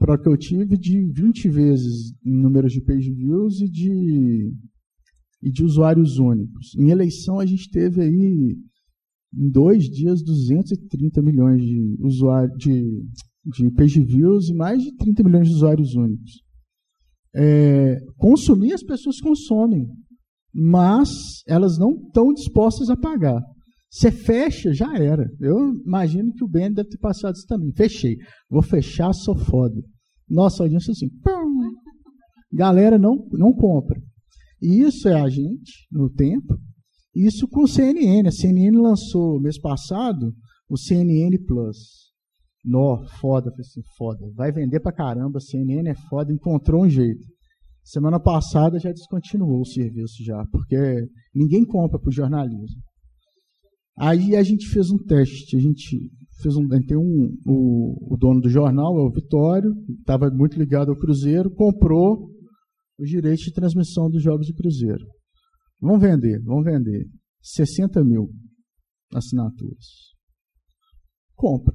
para que eu tive de 20 vezes em números de page views e de, e de usuários únicos. Em eleição, a gente teve aí, em dois dias, 230 milhões de, usuários, de, de page views e mais de 30 milhões de usuários únicos. É, consumir, as pessoas consomem, mas elas não estão dispostas a pagar. Você fecha, já era. Eu imagino que o Ben deve ter passado isso também. Fechei. Vou fechar, sou foda. Nossa audiência assim. Pum. Galera não, não compra. E isso é a gente, no tempo. Isso com o CNN. A CNN lançou mês passado o CNN Plus. Nó, foda, falei assim, foda. Vai vender pra caramba, CNN é foda, encontrou um jeito. Semana passada já descontinuou o serviço já, porque ninguém compra pro jornalismo. Aí a gente fez um teste, a gente fez um, tem um, o, o dono do jornal, é o Vitório, estava muito ligado ao Cruzeiro, comprou os direitos de transmissão dos jogos do Cruzeiro. Vamos vender, vamos vender. 60 mil assinaturas. Compra.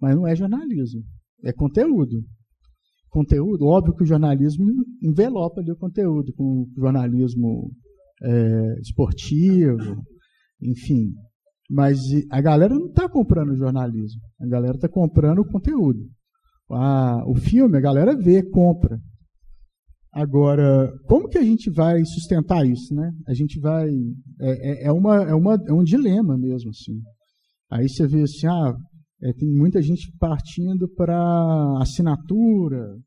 Mas não é jornalismo, é conteúdo. Conteúdo, óbvio que o jornalismo envelopa ali o conteúdo, com o jornalismo é, esportivo, enfim. Mas a galera não está comprando jornalismo, a galera está comprando o conteúdo. Ah, o filme, a galera vê, compra. Agora, como que a gente vai sustentar isso, né? A gente vai é, é, é uma, é, uma, é um dilema mesmo, assim. Aí você vê assim, ah, é, tem muita gente partindo para assinatura,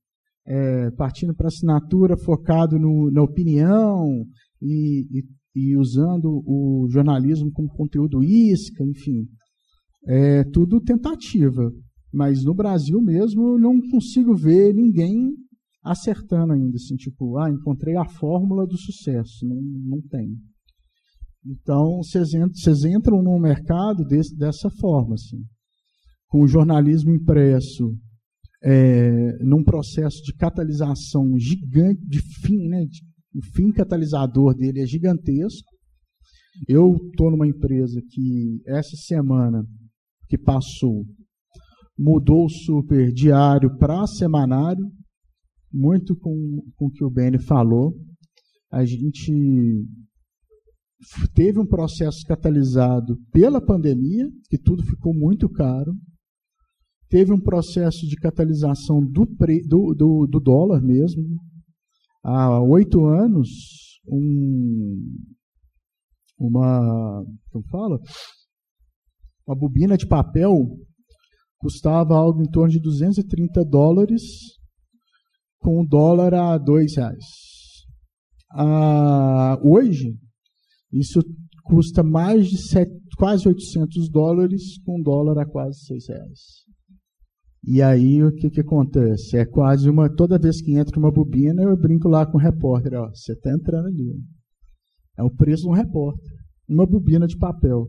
é, partindo para assinatura focado no, na opinião e, e, e, usando o jornalismo como conteúdo isca, enfim. É tudo tentativa. Mas no Brasil mesmo não consigo ver ninguém acertando ainda, assim, tipo, ah, encontrei a fórmula do sucesso. Não, não tem. Então, vocês entram, no mercado desse, dessa forma, assim, com o jornalismo impresso, é, num processo de catalisação gigante, de fim, né, de, o fim catalisador dele é gigantesco. Eu estou numa empresa que, essa semana que passou, mudou o super diário para semanário, muito com, com o que o Benny falou. A gente teve um processo catalisado pela pandemia, que tudo ficou muito caro. Teve um processo de catalisação do, do, do, do dólar mesmo. Há oito anos, um, uma, como fala? Uma bobina de papel custava algo em torno de 230 dólares com o dólar a dois reais. Ah, hoje, isso custa mais de quase 800 dólares com dólar a quase seis reais. E aí o que, que acontece? É quase uma. Toda vez que entra uma bobina, eu brinco lá com o repórter. Ó, você está entrando ali. É o preço de um repórter. Uma bobina de papel.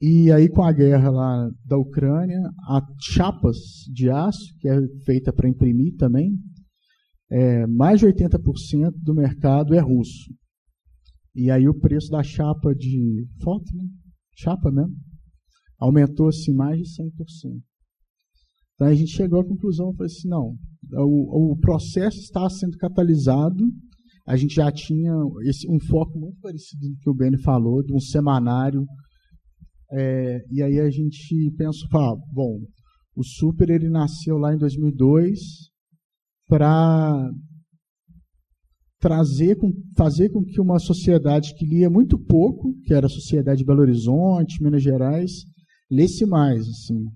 E aí, com a guerra lá da Ucrânia, as chapas de aço, que é feita para imprimir também, é, mais de 80% do mercado é russo. E aí o preço da chapa de foto, né? chapa mesmo, aumentou assim mais de 100%. Então a gente chegou à conclusão, falou assim, não, o, o processo está sendo catalisado, a gente já tinha esse, um foco muito parecido com o que o Benny falou, de um semanário é, e aí a gente pensa, fala, bom, o Super ele nasceu lá em 2002 para trazer, com, fazer com que uma sociedade que lia muito pouco, que era a sociedade de Belo Horizonte, Minas Gerais, lesse mais. Assim.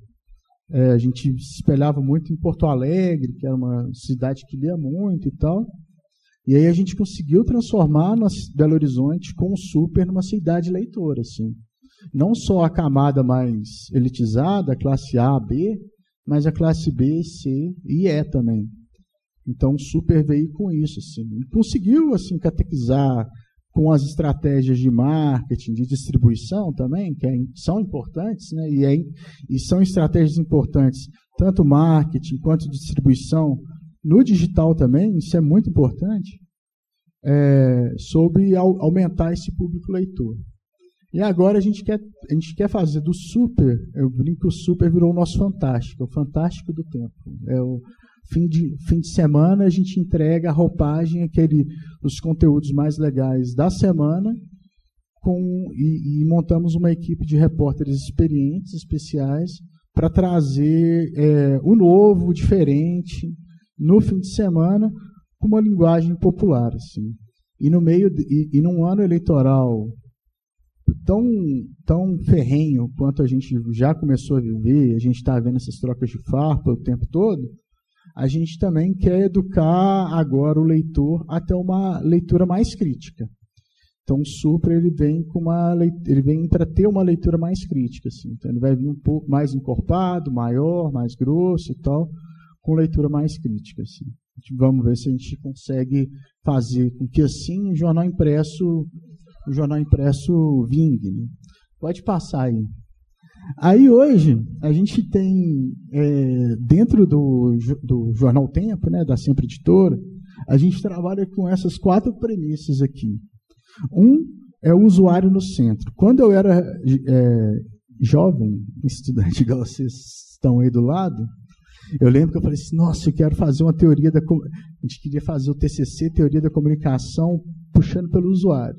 É, a gente se espelhava muito em Porto Alegre, que era uma cidade que lia muito e tal. E aí a gente conseguiu transformar Belo Horizonte com o Super numa cidade leitora. Assim não só a camada mais elitizada, a classe A, B, mas a classe B, C e E também. Então, o Super veio com isso. Assim. Conseguiu assim, catequizar com as estratégias de marketing, de distribuição também, que é, são importantes, né? e, é, e são estratégias importantes, tanto marketing quanto distribuição, no digital também, isso é muito importante, é, sobre aumentar esse público leitor. E agora a gente quer, a gente quer fazer do super, eu brinco o super virou o nosso fantástico, o fantástico do tempo. É o fim de, fim de semana a gente entrega a roupagem, aquele, os conteúdos mais legais da semana, com, e, e montamos uma equipe de repórteres experientes, especiais, para trazer é, o novo, o diferente, no fim de semana, com uma linguagem popular. Assim. E no meio de, e, e num ano eleitoral tão, tão ferrenho quanto a gente já começou a viver, a gente está vendo essas trocas de farpa o tempo todo, a gente também quer educar agora o leitor até uma leitura mais crítica. Então o Supra ele vem com uma ele vem para ter uma leitura mais crítica, assim. Então ele vai vir um pouco mais encorpado, maior, mais grosso e tal, com leitura mais crítica, assim. Vamos ver se a gente consegue fazer com que assim o jornal impresso o jornal impresso vingue. Né? Pode passar aí. Aí hoje a gente tem é, dentro do, do Jornal Tempo, né, da Sempre Editora, a gente trabalha com essas quatro premissas aqui. Um é o usuário no centro. Quando eu era é, jovem, estudante, igual vocês estão aí do lado, eu lembro que eu falei assim, nossa, eu quero fazer uma teoria da... A gente queria fazer o TCC, Teoria da Comunicação, puxando pelo usuário.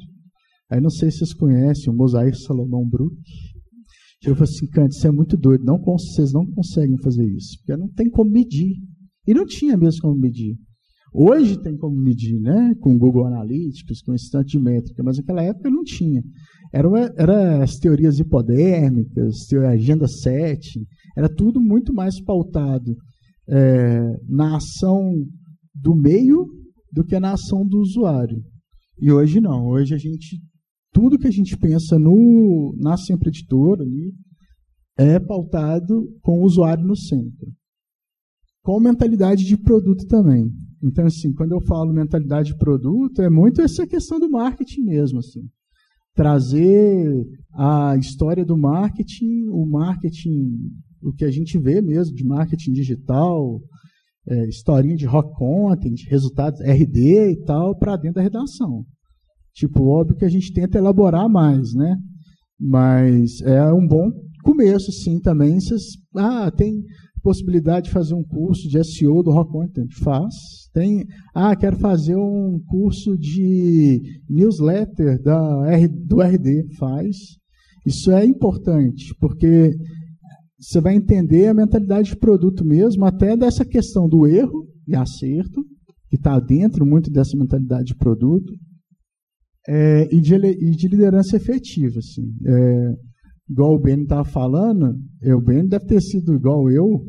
Aí não sei se vocês conhecem o Mosair Salomão Brook. Eu falei assim, Cante, isso é muito doido. Não, vocês não conseguem fazer isso. Porque não tem como medir. E não tinha mesmo como medir. Hoje tem como medir, né? Com Google Analytics, com instante de métrica, mas naquela época não tinha. Era, era as teorias hipodérmicas, a agenda 7, era tudo muito mais pautado é, na ação do meio do que na ação do usuário. E hoje não. Hoje a gente tudo que a gente pensa no na sempre editora ali é pautado com o usuário no centro. Com mentalidade de produto também. Então, assim, quando eu falo mentalidade de produto, é muito essa questão do marketing mesmo, assim. Trazer a história do marketing, o marketing, o que a gente vê mesmo de marketing digital, é, historinha de rock content, resultados RD e tal, para dentro da redação. Tipo, óbvio que a gente tenta elaborar mais, né? Mas é um bom começo, sim, também. Vocês, ah, tem possibilidade de fazer um curso de SEO do Rock Content? Faz. Tem, ah, quero fazer um curso de newsletter da R, do RD? Faz. Isso é importante, porque você vai entender a mentalidade de produto mesmo, até dessa questão do erro e acerto, que está dentro muito dessa mentalidade de produto é, e, de, e, de, liderança efetiva. Assim. É, igual o Ben estava falando, o Ben deve ter sido igual eu,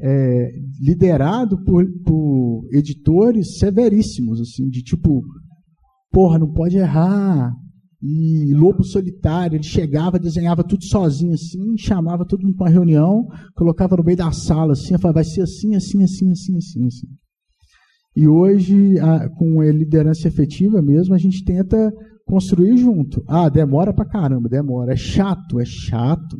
é, liderado por, por, editores severíssimos, assim, de tipo, porra, não pode errar. E Lobo Solitário, ele chegava, desenhava tudo sozinho, assim, chamava todo mundo para uma reunião, colocava no meio da sala, assim, falava, vai ser assim, assim, assim, assim, assim. assim. E hoje, a, com a liderança efetiva mesmo, a gente tenta construir junto. Ah, demora pra caramba, demora. É chato, é chato.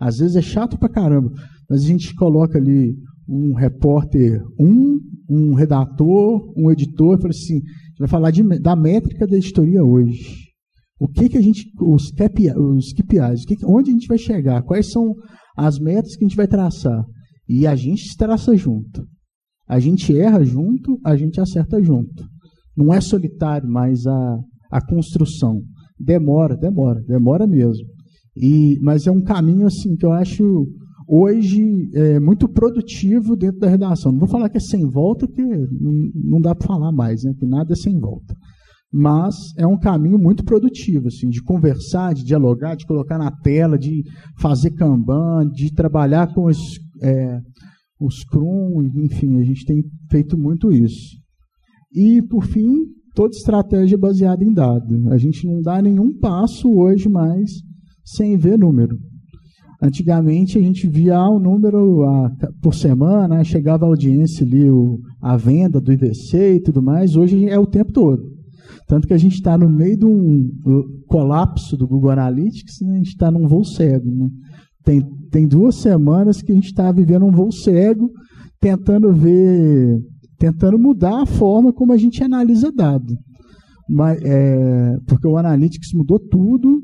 Às vezes é chato pra caramba. Mas a gente coloca ali um repórter, um, um redator, um editor, fala assim: vai falar de, da métrica da editoria hoje. O que, que a gente. Os, KPI, os KPIs, que, onde a gente vai chegar? Quais são as metas que a gente vai traçar? E a gente traça junto. A gente erra junto, a gente acerta junto. Não é solitário, mas a, a construção. Demora, demora, demora mesmo. E, mas é um caminho assim que eu acho hoje é, muito produtivo dentro da redação. Não vou falar que é sem volta, porque não, não dá para falar mais, né? que nada é sem volta. Mas é um caminho muito produtivo, assim, de conversar, de dialogar, de colocar na tela, de fazer Kanban, de trabalhar com os, é, o Scrum, enfim, a gente tem feito muito isso. E, por fim, toda estratégia baseada em dado. A gente não dá nenhum passo hoje mais sem ver número. Antigamente a gente via o número a, por semana, chegava a audiência ali, o, a venda do IVC e tudo mais, hoje é o tempo todo. Tanto que a gente está no meio de um colapso do Google Analytics, né? a gente está num voo cego. Né? Tem, tem duas semanas que a gente está vivendo um voo cego, tentando ver, tentando mudar a forma como a gente analisa dado. Mas, é, porque o Analytics mudou tudo,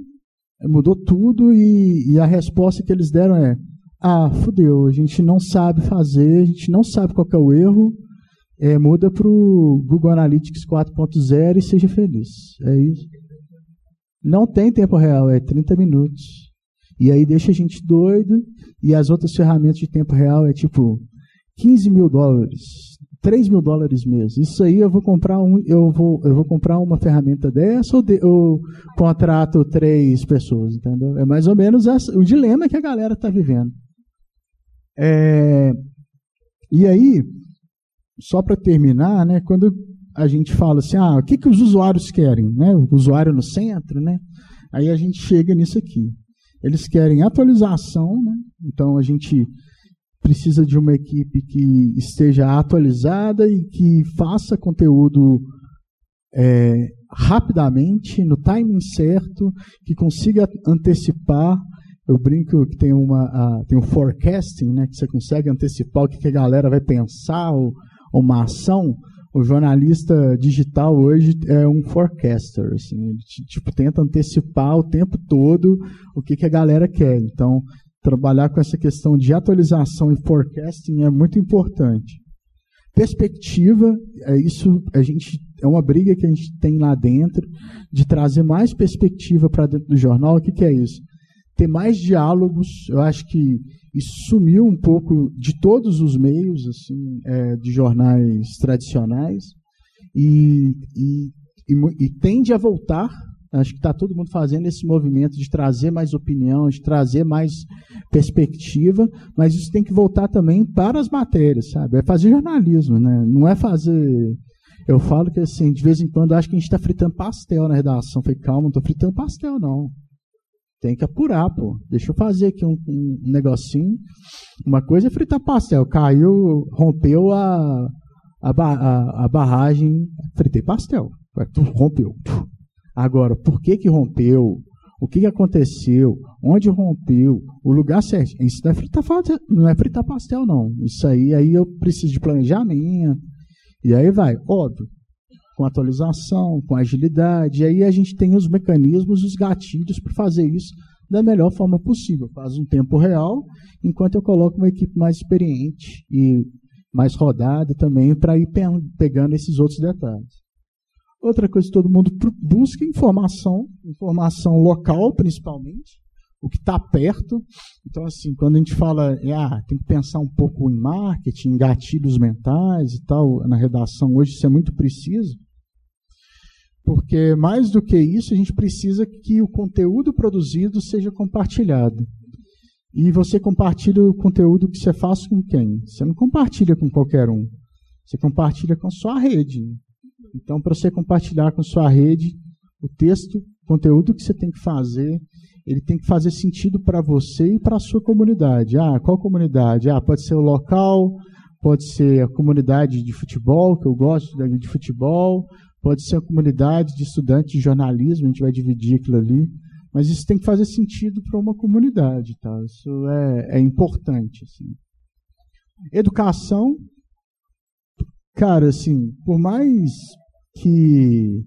mudou tudo e, e, a resposta que eles deram é: ah, fudeu, a gente não sabe fazer, a gente não sabe qual é o erro, é, muda para o Google Analytics 4.0 e seja feliz. É isso. Não tem tempo real, é 30 minutos. E aí deixa a gente doido. E as outras ferramentas de tempo real é tipo 15 mil dólares, 3 mil dólares mês. Isso aí eu vou comprar um, eu vou, eu vou comprar uma ferramenta dessa ou, de, ou contrato três pessoas, entendeu? É mais ou menos essa, o dilema que a galera está vivendo. É, e aí, só para terminar, né, quando a gente fala assim, ah, o que, que os usuários querem? Né? O usuário no centro, né? Aí a gente chega nisso aqui. Eles querem atualização, né? então a gente precisa de uma equipe que esteja atualizada e que faça conteúdo é, rapidamente, no timing certo, que consiga antecipar. Eu brinco que tem, uma, tem um forecasting, né, que você consegue antecipar o que, que a galera vai pensar, ou uma ação o jornalista digital hoje é um forecaster, assim, ele tipo, tenta antecipar o tempo todo o que, que a galera quer. Então, trabalhar com essa questão de atualização e forecasting é muito importante. Perspectiva, é isso a gente é uma briga que a gente tem lá dentro de trazer mais perspectiva para dentro do jornal. O que, que é isso? Ter mais diálogos. Eu acho que isso sumiu um pouco de todos os meios assim, é, de jornais tradicionais e, e, e, e tende a voltar. Acho que está todo mundo fazendo esse movimento de trazer mais opinião, de trazer mais perspectiva, mas isso tem que voltar também para as matérias, sabe? É fazer jornalismo, né? Não é fazer. Eu falo que assim, de vez em quando acho que a gente está fritando pastel na redação. falei, calma, não estou fritando pastel, não. Tem que apurar, pô. Deixa eu fazer aqui um, um negocinho. Uma coisa é fritar pastel. Caiu, rompeu a, a, a, a barragem. Fritei pastel. Rompeu. Agora, por que que rompeu? O que, que aconteceu? Onde rompeu? O lugar certo. Isso não é fritar, não é fritar pastel, não. Isso aí, aí eu preciso de planejamento. E aí vai. Óbvio, com atualização, com agilidade. E aí a gente tem os mecanismos, os gatilhos para fazer isso da melhor forma possível. Faz um tempo real, enquanto eu coloco uma equipe mais experiente e mais rodada também para ir pegando esses outros detalhes. Outra coisa que todo mundo busca informação, informação local principalmente, o que está perto. Então, assim, quando a gente fala, é, ah, tem que pensar um pouco em marketing, gatilhos mentais e tal, na redação hoje isso é muito preciso. Porque mais do que isso, a gente precisa que o conteúdo produzido seja compartilhado. E você compartilha o conteúdo que você faz com quem? Você não compartilha com qualquer um. Você compartilha com sua rede. Então, para você compartilhar com sua rede, o texto, o conteúdo que você tem que fazer, ele tem que fazer sentido para você e para a sua comunidade. Ah, qual comunidade? Ah, pode ser o local, pode ser a comunidade de futebol, que eu gosto de futebol, pode ser a comunidade de estudantes de jornalismo, a gente vai dividir aquilo ali, mas isso tem que fazer sentido para uma comunidade, tá? Isso é, é importante, assim. Educação, cara, assim, por mais que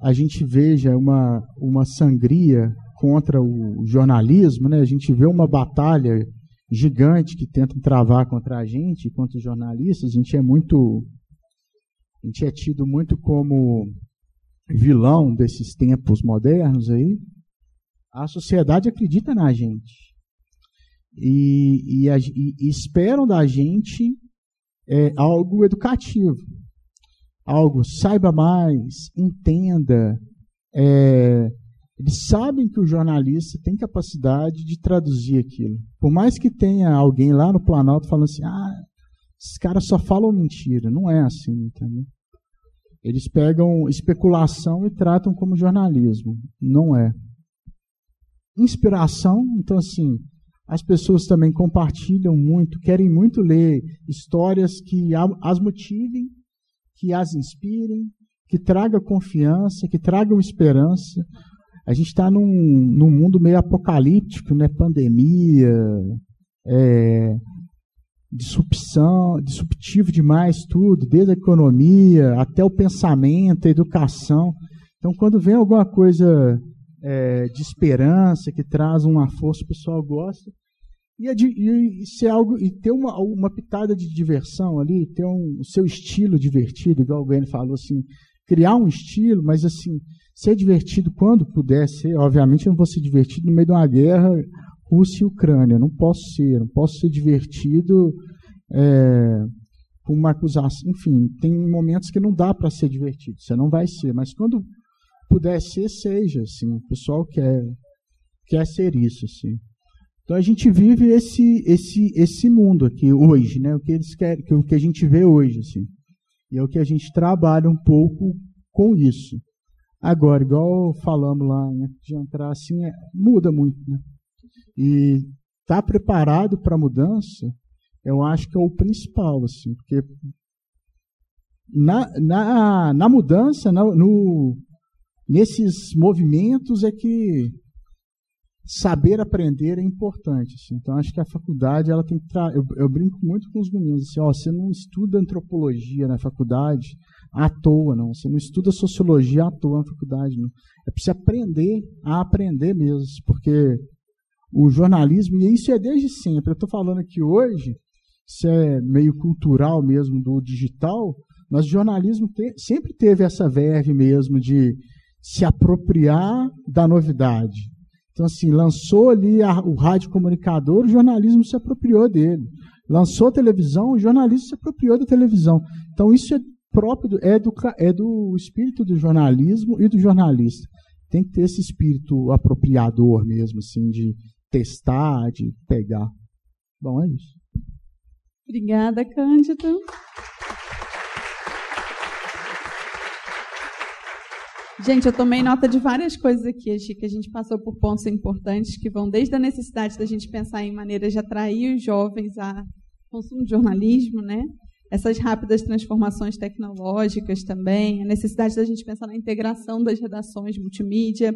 a gente veja uma, uma sangria contra o jornalismo, né? A gente vê uma batalha gigante que tentam travar contra a gente, contra os jornalistas, a gente é muito a gente é tido muito como vilão desses tempos modernos aí, a sociedade acredita na gente. E, e, e, e esperam da gente é, algo educativo. Algo, saiba mais, entenda. É, eles sabem que o jornalista tem capacidade de traduzir aquilo. Por mais que tenha alguém lá no Planalto falando assim, ah, esses caras só falam mentira. Não é assim, entendeu? Eles pegam especulação e tratam como jornalismo. Não é. Inspiração, então assim, as pessoas também compartilham muito, querem muito ler histórias que as motivem, que as inspirem, que tragam confiança, que tragam esperança. A gente está num, num mundo meio apocalíptico, né? Pandemia, é, disrupção, disruptivo demais tudo, desde a economia até o pensamento, a educação. Então, quando vem alguma coisa é, de esperança que traz uma força, o pessoal gosta. E, é de, e, ser algo e ter uma, uma pitada de diversão ali, ter um, o seu estilo divertido, igual o Glenn falou assim, criar um estilo, mas assim ser divertido quando puder ser. Obviamente, eu não vou ser divertido no meio de uma guerra Rússia e Ucrânia. Não posso ser, não posso ser divertido é, com uma acusação. Enfim, tem momentos que não dá para ser divertido, você não vai ser, mas quando puder ser, seja. Assim, o pessoal quer, quer ser isso. Assim. Então a gente vive esse, esse, esse mundo aqui hoje, né? o que eles querem, o que a gente vê hoje. Assim. E é o que a gente trabalha um pouco com isso. Agora, igual falamos lá, né, de entrar assim, é, muda muito, né? E estar tá preparado para a mudança, eu acho que é o principal, assim, porque na, na, na mudança, na, no, nesses movimentos é que saber aprender é importante. Assim. Então, acho que a faculdade ela tem que eu, eu, brinco muito com os meninos assim, ó, você não estuda antropologia na faculdade à toa, não. Você não estuda sociologia à toa na faculdade, não. É para você aprender a aprender mesmo, porque o jornalismo, e isso é desde sempre. Eu estou falando aqui hoje, isso é meio cultural mesmo do digital, mas o jornalismo te, sempre teve essa verve mesmo de se apropriar da novidade. Então, assim, lançou ali a, o rádio comunicador, o jornalismo se apropriou dele. Lançou a televisão, o jornalismo se apropriou da televisão. Então, isso é próprio, do, é, do, é do espírito do jornalismo e do jornalista. Tem que ter esse espírito apropriador mesmo, assim, de testar, de pegar. Bom, é isso. Obrigada, Cândido. Gente, eu tomei nota de várias coisas aqui, achei que a gente passou por pontos importantes que vão desde a necessidade da gente pensar em maneiras de atrair os jovens a consumo de jornalismo, né? Essas rápidas transformações tecnológicas também, a necessidade da gente pensar na integração das redações multimídia.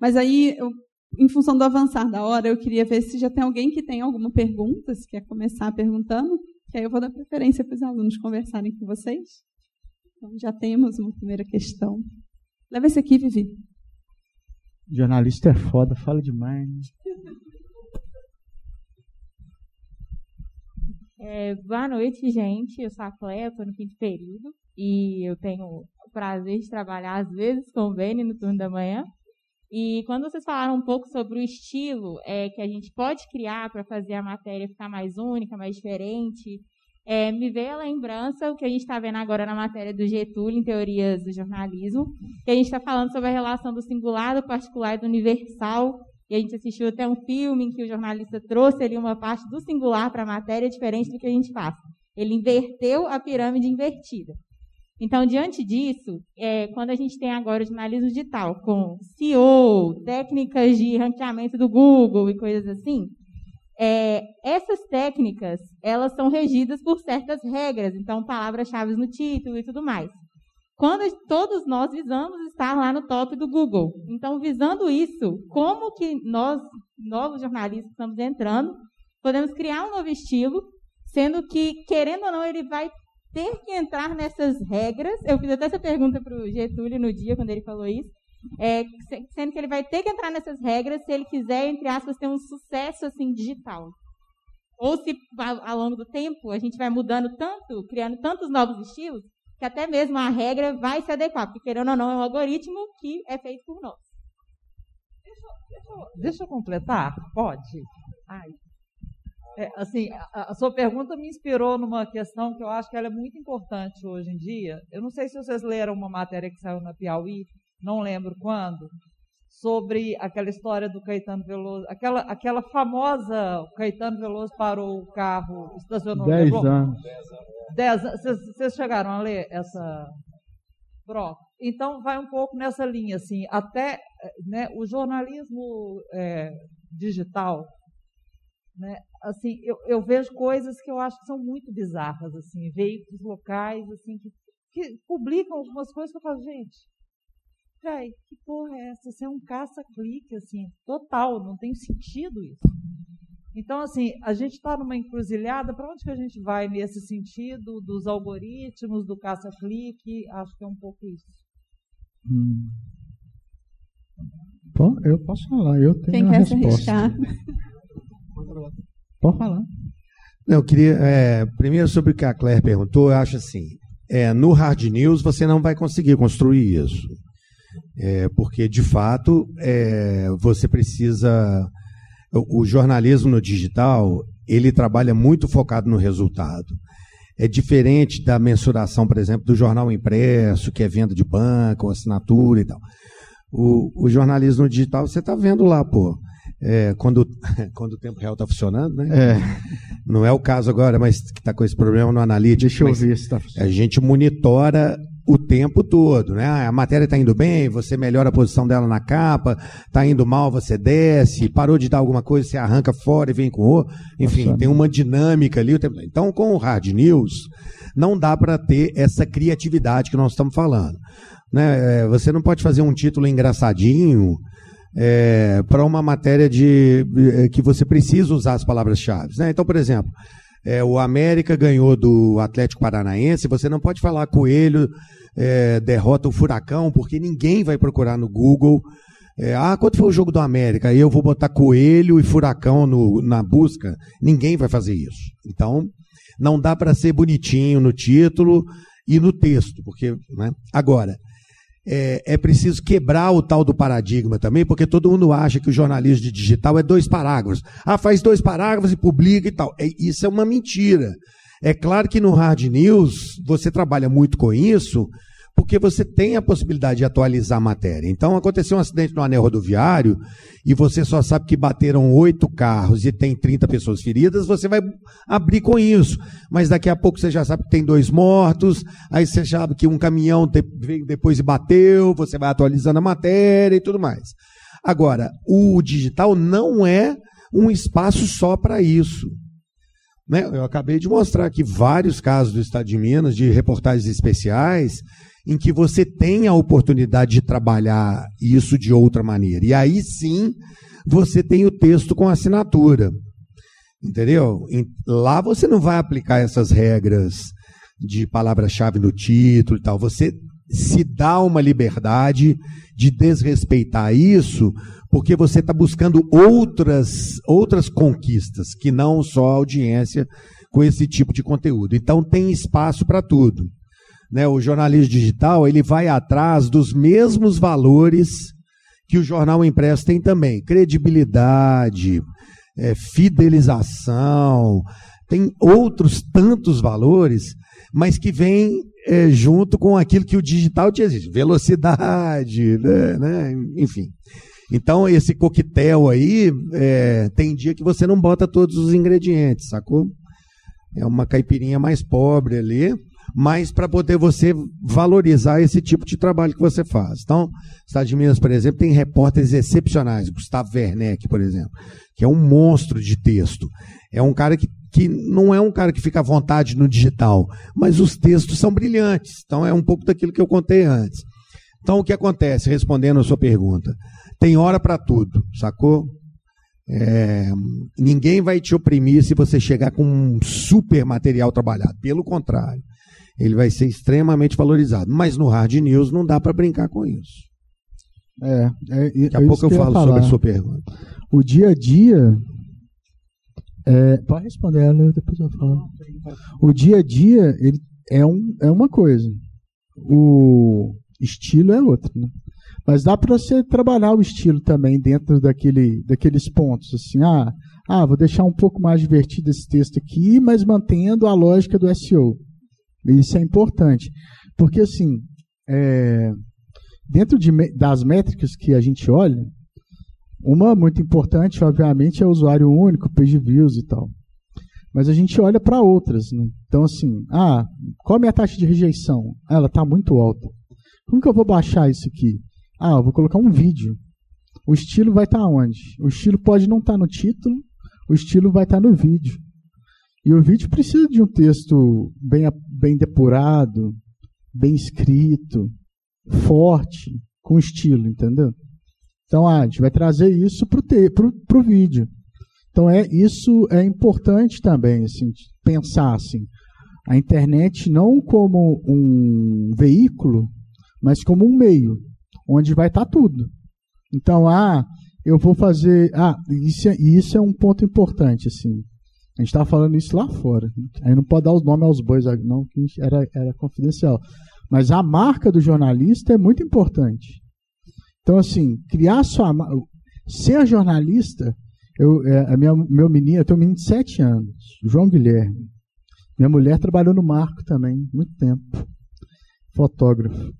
Mas aí, eu, em função do avançar da hora, eu queria ver se já tem alguém que tem alguma pergunta, se quer começar perguntando, que aí eu vou dar preferência para os alunos conversarem com vocês. Então, já temos uma primeira questão. Leva esse aqui, Vivi. Jornalista é foda, fala demais. É, boa noite, gente. Eu sou a Cléia, estou no quinto período e eu tenho o prazer de trabalhar às vezes com o Beni no turno da manhã. E quando vocês falaram um pouco sobre o estilo é, que a gente pode criar para fazer a matéria ficar mais única, mais diferente, é, me veio a lembrança o que a gente está vendo agora na matéria do Getúlio, em Teorias do Jornalismo, que a gente está falando sobre a relação do singular, do particular e do universal. E a gente assistiu até um filme em que o jornalista trouxe ali uma parte do singular para a matéria, diferente do que a gente faz. Ele inverteu a pirâmide invertida. Então, diante disso, é, quando a gente tem agora o jornalismo digital, com SEO, técnicas de ranqueamento do Google e coisas assim, é, essas técnicas, elas são regidas por certas regras, então palavras-chave no título e tudo mais. Quando todos nós visamos estar lá no top do Google. Então, visando isso, como que nós, novos jornalistas, estamos entrando, podemos criar um novo estilo, sendo que, querendo ou não, ele vai ter que entrar nessas regras. Eu fiz até essa pergunta para o Getúlio no dia, quando ele falou isso é, sendo que ele vai ter que entrar nessas regras se ele quiser, entre aspas, ter um sucesso assim digital. Ou se ao longo do tempo a gente vai mudando tanto, criando tantos novos estilos, que até mesmo a regra vai se adequar, porque querendo ou não é um algoritmo que é feito por nós. Deixa, deixa, deixa eu completar, pode? Ai. É, assim, a, a, sua pergunta me inspirou numa questão que eu acho que ela é muito importante hoje em dia. Eu não sei se vocês leram uma matéria que saiu na Piauí não lembro quando, sobre aquela história do Caetano Veloso, aquela, aquela famosa, o Caetano Veloso parou o carro, estacionou Dez no anos. Dez anos. Vocês chegaram a ler essa... Pronto. Então, vai um pouco nessa linha, assim, até né, o jornalismo é, digital, né, assim, eu, eu, vejo coisas que eu acho que são muito bizarras, assim, veículos locais, assim, que, que publicam algumas coisas que eu falo, gente, Véi, que porra é essa? Você é um caça-clique, assim, total, não tem sentido isso. Então, assim, a gente está numa encruzilhada, para onde que a gente vai nesse sentido dos algoritmos, do caça-clique? Acho que é um pouco isso. Hum. Bom, eu posso falar, eu tenho Quem a quer resposta. Pode falar. Eu queria, é, primeiro sobre o que a Claire perguntou, eu acho assim, é, no hard news você não vai conseguir construir isso. É, porque, de fato, é, você precisa. O, o jornalismo no digital ele trabalha muito focado no resultado. É diferente da mensuração, por exemplo, do jornal impresso, que é venda de banco, assinatura e tal. O, o jornalismo digital, você está vendo lá, pô. É, quando, quando o tempo real está funcionando, né? É. Não é o caso agora, mas que está com esse problema no analítico. Deixa eu ver se está funcionando. A gente monitora o tempo todo, né? Ah, A matéria está indo bem, você melhora a posição dela na capa, está indo mal, você desce, parou de dar alguma coisa, você arranca fora e vem com o. Enfim, Nossa. tem uma dinâmica ali. o tempo- Então, com o Hard News, não dá para ter essa criatividade que nós estamos falando. Né? É, Você não pode fazer um título engraçadinho para uma matéria de eh, que você precisa usar as palavras-chave. Né? Então, por exemplo, é, o América ganhou do Atlético Paranaense, você não pode falar Coelho é, derrota o Furacão, porque ninguém vai procurar no Google. é, ah, quanto foi o jogo do América? Aí eu vou botar Coelho e Furacão no- na busca. Ninguém vai fazer isso. Então, não dá para ser bonitinho no título e no texto, porque, né? Agora, é, é preciso quebrar o tal do paradigma também, porque todo mundo acha que o jornalismo de digital é dois parágrafos. Ah, faz dois parágrafos e publica e tal. É, isso é uma mentira. É claro que no Hard News você trabalha muito com isso, porque você tem a possibilidade de atualizar a matéria. Então, aconteceu um acidente no anel rodoviário e você só sabe que bateram oito carros e tem 30 pessoas feridas, você vai abrir com isso. Mas daqui a pouco você já sabe que tem dois mortos, aí você sabe que um caminhão veio depois e bateu, você vai atualizando a matéria e tudo mais. Agora, o digital não é um espaço só para isso. Né? Eu acabei de mostrar aqui vários casos do Estado de Minas, de reportagens especiais, em que você tem a oportunidade de trabalhar isso de outra maneira. E aí sim você tem o texto com assinatura. Entendeu? Lá você não vai aplicar essas regras de palavra-chave no título e tal. Você se dá uma liberdade de desrespeitar isso, porque você está buscando outras, outras conquistas, que não só audiência com esse tipo de conteúdo. Então tem espaço para tudo. Né? O jornalismo digital ele vai atrás dos mesmos valores que o jornal impresso tem também: credibilidade, é, fidelização, tem outros tantos valores, mas que vêm é, junto com aquilo que o digital te exige: velocidade, né, né, enfim. Então, esse coquetel aí, é, tem dia que você não bota todos os ingredientes, sacou? É uma caipirinha mais pobre ali, mas para poder você valorizar esse tipo de trabalho que você faz. Então, Estado de Minas, por exemplo, tem repórteres excepcionais, Gustavo Werneck, por exemplo, que é um monstro de texto. É um cara que, que não é um cara que fica à vontade no digital, mas os textos são brilhantes. Então, é um pouco daquilo que eu contei antes. Então, o que acontece, respondendo a sua pergunta? Tem hora para tudo, sacou? É, ninguém vai te oprimir se você chegar com um super material trabalhado. Pelo contrário, ele vai ser extremamente valorizado. Mas no Hard News não dá para brincar com isso. É, é, Daqui a é pouco eu falo falar. sobre a sua pergunta. O dia a dia. É, pode responder ela, depois eu falo. O dia a dia ele é, um, é uma coisa. O estilo é outra. Né? Mas dá para você trabalhar o estilo também dentro daquele, daqueles pontos. Assim, ah, ah, vou deixar um pouco mais divertido esse texto aqui, mas mantendo a lógica do SEO. Isso é importante. Porque, assim, é, dentro de, das métricas que a gente olha, uma muito importante, obviamente, é o usuário único, page views e tal. Mas a gente olha para outras. Né? Então, assim, ah, qual é a minha taxa de rejeição? Ela está muito alta. Como que eu vou baixar isso aqui? Ah, eu vou colocar um vídeo. O estilo vai estar onde? O estilo pode não estar no título, o estilo vai estar no vídeo. E o vídeo precisa de um texto bem, bem depurado, bem escrito, forte, com estilo, entendeu? Então, ah, a gente vai trazer isso para o vídeo. Então, é, isso é importante também, assim, pensar assim, a internet não como um veículo, mas como um meio, onde vai estar tudo. Então, ah, eu vou fazer. Ah, isso é, isso é um ponto importante, assim. A gente estava falando isso lá fora. Aí não pode dar os nomes aos bois, não, que era, era confidencial. Mas a marca do jornalista é muito importante. Então, assim, criar sua Ser jornalista, eu, é, a minha, meu menino, eu tenho um menino de 7 anos, João Guilherme. Minha mulher trabalhou no Marco também, muito tempo. Fotógrafo.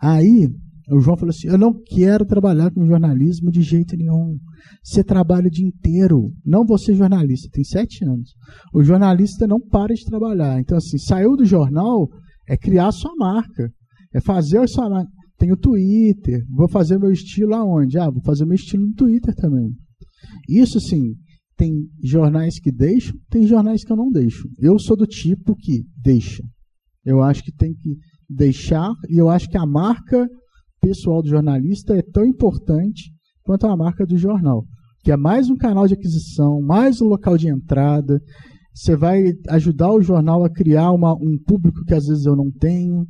Aí, O João falou assim: Eu não quero trabalhar com jornalismo de jeito nenhum. Você trabalha o dia inteiro. Não você jornalista, tem sete anos. O jornalista não para de trabalhar. Então, assim, saiu do jornal é criar a sua marca. É fazer a sua marca. Tem o Twitter. Vou fazer meu estilo aonde? Ah, vou fazer meu estilo no Twitter também. Isso, assim, tem jornais que deixam, tem jornais que eu não deixo. Eu sou do tipo que deixa. Eu acho que tem que deixar, e eu acho que a marca pessoal do jornalista é tão importante quanto a marca do jornal. Que é mais um canal de aquisição, mais um local de entrada. Você vai ajudar o jornal a criar uma, um público que às vezes eu não tenho,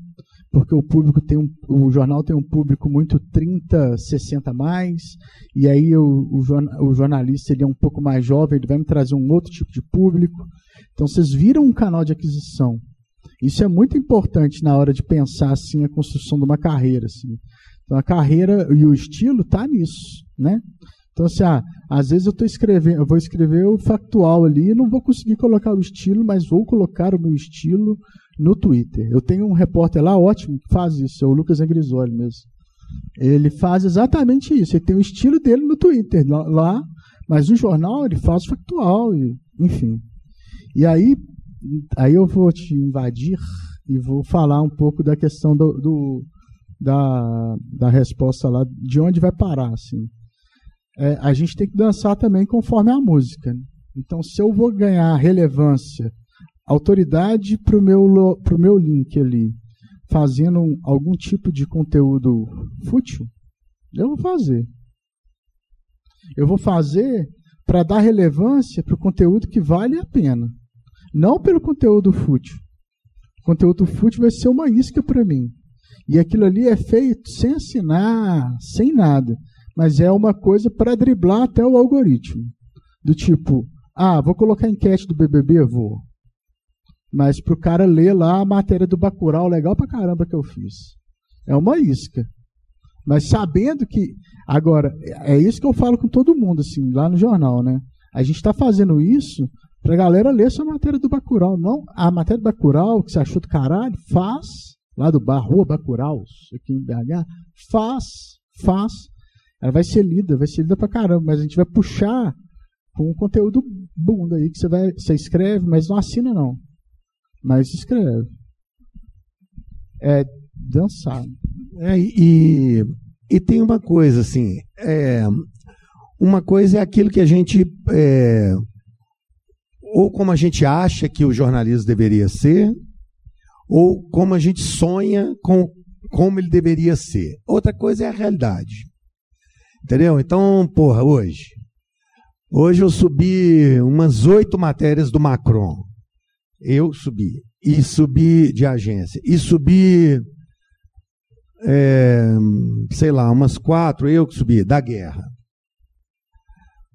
porque o público tem um, o jornal tem um público muito 30, 60 mais, e aí o, o, o jornalista ele é um pouco mais jovem, ele vai me trazer um outro tipo de público. Então vocês viram um canal de aquisição. Isso é muito importante na hora de pensar assim a construção de uma carreira. Assim. Então a carreira e o estilo tá nisso, né? Então assim, ah, às vezes eu estou escrevendo, eu vou escrever o factual ali e não vou conseguir colocar o estilo, mas vou colocar o meu estilo no Twitter. Eu tenho um repórter lá ótimo que faz isso, é o Lucas Angrisoli mesmo. Ele faz exatamente isso. Ele tem o estilo dele no Twitter lá, mas no jornal ele faz factual, enfim. E aí, aí eu vou te invadir e vou falar um pouco da questão do, do da, da resposta lá, de onde vai parar, assim. É, a gente tem que dançar também conforme a música. Né? Então, se eu vou ganhar relevância, autoridade para o meu, pro meu link ali, fazendo algum tipo de conteúdo fútil, eu vou fazer. Eu vou fazer para dar relevância para o conteúdo que vale a pena. Não pelo conteúdo fútil. O conteúdo fútil vai ser uma isca para mim. E aquilo ali é feito sem assinar, sem nada. Mas é uma coisa para driblar até o algoritmo. Do tipo, ah, vou colocar enquete do BBB? Vou. Mas para o cara ler lá a matéria do Bacurau, legal pra caramba que eu fiz. É uma isca. Mas sabendo que. Agora, é isso que eu falo com todo mundo, assim, lá no jornal, né? A gente está fazendo isso para a galera ler essa matéria do Bacurau. Não, a matéria do Bacurau, que você achou do caralho, faz lá do bar, Rua Bacuraus, aqui em BH, faz, faz. Ela vai ser lida, vai ser lida pra caramba, mas a gente vai puxar com um conteúdo bunda aí que você vai, você escreve, mas não assina não. Mas escreve. É dançar. É, e, e tem uma coisa assim, é, uma coisa é aquilo que a gente é, ou como a gente acha que o jornalismo deveria ser, ou como a gente sonha com como ele deveria ser. Outra coisa é a realidade. Entendeu? Então, porra, hoje. Hoje eu subi umas oito matérias do Macron. Eu subi. E subi de agência. E subi, é, sei lá, umas quatro, eu que subi, da guerra.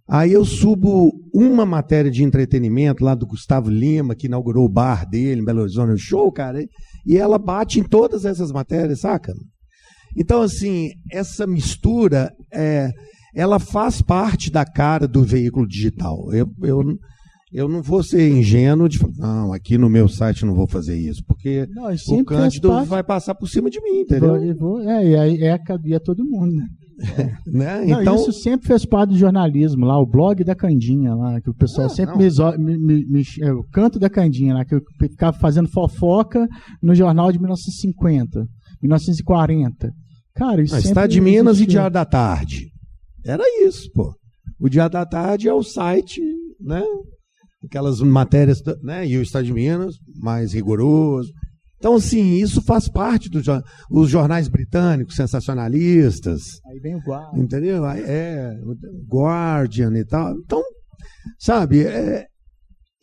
Aí eu subo uma matéria de entretenimento lá do Gustavo Lima, que inaugurou o bar dele em Belo Horizonte, show, cara, e ela bate em todas essas matérias, saca? Então, assim, essa mistura, é, ela faz parte da cara do veículo digital. Eu, eu, eu não vou ser ingênuo de falar, não, aqui no meu site não vou fazer isso, porque não, o Cândido vai passar por cima de mim, entendeu? Vou, vou, é, e aí é, é todo mundo, né? né? Não, então isso sempre fez parte do jornalismo lá, o blog da Candinha lá, que o pessoal ah, sempre me, me, me, é, o canto da Candinha lá, que eu ficava fazendo fofoca no jornal de 1950, 1940. Cara, isso ah, Está de Minas e Diário da Tarde. Era isso, pô. O Diário da Tarde é o site, né? Aquelas matérias, né? E o Estado de Minas, mais rigoroso. Então, assim, isso faz parte dos os jornais britânicos, sensacionalistas. Aí vem o Guardian. Entendeu? É, o Guardian e tal. Então, sabe, é,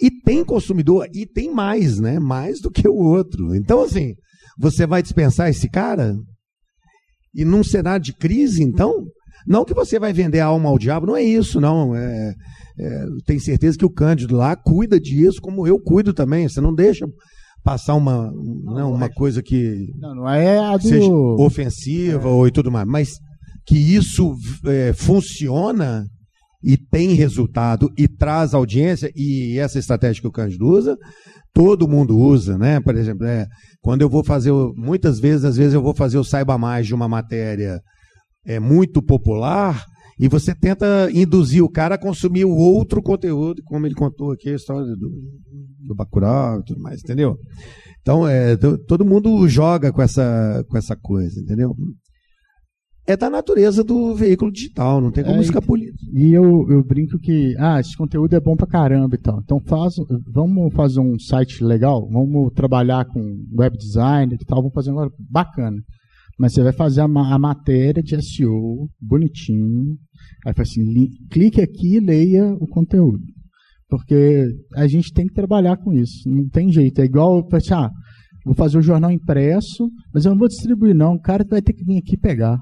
e tem consumidor, e tem mais, né? Mais do que o outro. Então, assim, você vai dispensar esse cara? E num cenário de crise, então, não que você vai vender a alma ao diabo, não é isso, não. É, é, tem certeza que o Cândido lá cuida disso, como eu cuido também. Você não deixa passar uma, não, não, uma coisa que não, não é do... seja ofensiva é. ou e tudo mais, mas que isso é, funciona e tem resultado e traz audiência, e essa estratégia que o Cândido usa todo mundo usa, né? Por exemplo, é, quando eu vou fazer, muitas vezes, às vezes eu vou fazer o saiba mais de uma matéria é muito popular e você tenta induzir o cara a consumir o outro conteúdo, como ele contou aqui a história do, do Bacurau e tudo mais, entendeu? Então, é, todo mundo joga com essa, com essa coisa, entendeu? É da natureza do veículo digital, não tem como é, escapulir. E eu, eu brinco que, ah, esse conteúdo é bom pra caramba e tal. Então faz, vamos fazer um site legal, vamos trabalhar com web design e tal, vamos fazer um negócio bacana. Mas você vai fazer a, a matéria de SEO bonitinho. Aí fala assim, li, clique aqui e leia o conteúdo. Porque a gente tem que trabalhar com isso. Não tem jeito. É igual, assim, ah, vou fazer o jornal impresso, mas eu não vou distribuir não. O cara vai ter que vir aqui pegar.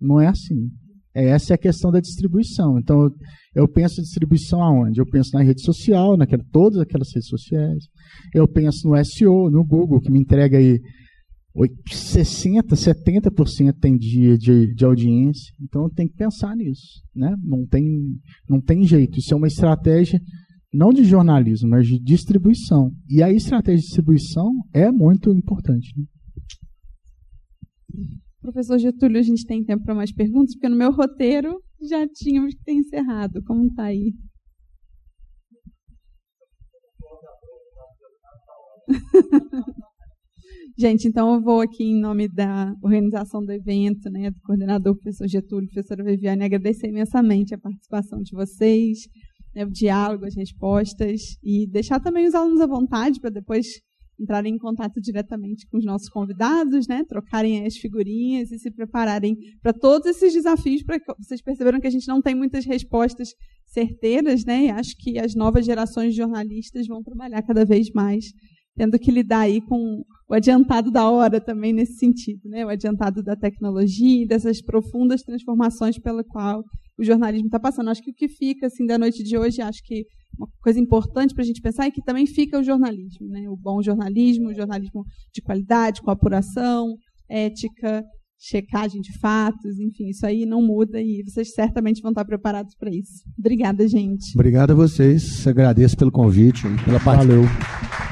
Não é assim. É, essa é a questão da distribuição. Então, eu penso distribuição aonde? Eu penso na rede social, naquela, todas aquelas redes sociais. Eu penso no SEO, no Google, que me entrega aí 60%, 70% tem dia de, de audiência. Então tem que pensar nisso. Né? Não, tem, não tem jeito. Isso é uma estratégia não de jornalismo, mas de distribuição. E a estratégia de distribuição é muito importante. Né? Professor Getúlio, a gente tem tempo para mais perguntas, porque no meu roteiro já tínhamos que ter encerrado. Como está aí? Gente, então eu vou aqui em nome da organização do evento, né, do coordenador, professor Getúlio, professora Viviane, agradecer imensamente a participação de vocês, né, o diálogo, as respostas, e deixar também os alunos à vontade para depois entrarem em contato diretamente com os nossos convidados, né, trocarem as figurinhas e se prepararem para todos esses desafios, para vocês perceberam que a gente não tem muitas respostas certeiras, né, e acho que as novas gerações de jornalistas vão trabalhar cada vez mais tendo que lidar aí com o adiantado da hora também nesse sentido, né? O adiantado da tecnologia e dessas profundas transformações pela qual o jornalismo está passando. Acho que o que fica assim da noite de hoje, acho que uma coisa importante para a gente pensar é que também fica o jornalismo, né? O bom jornalismo, o jornalismo de qualidade, com apuração, ética, checagem de fatos, enfim, isso aí não muda e vocês certamente vão estar preparados para isso. Obrigada, gente. Obrigado a vocês. Agradeço pelo convite, pela participação. Valeu.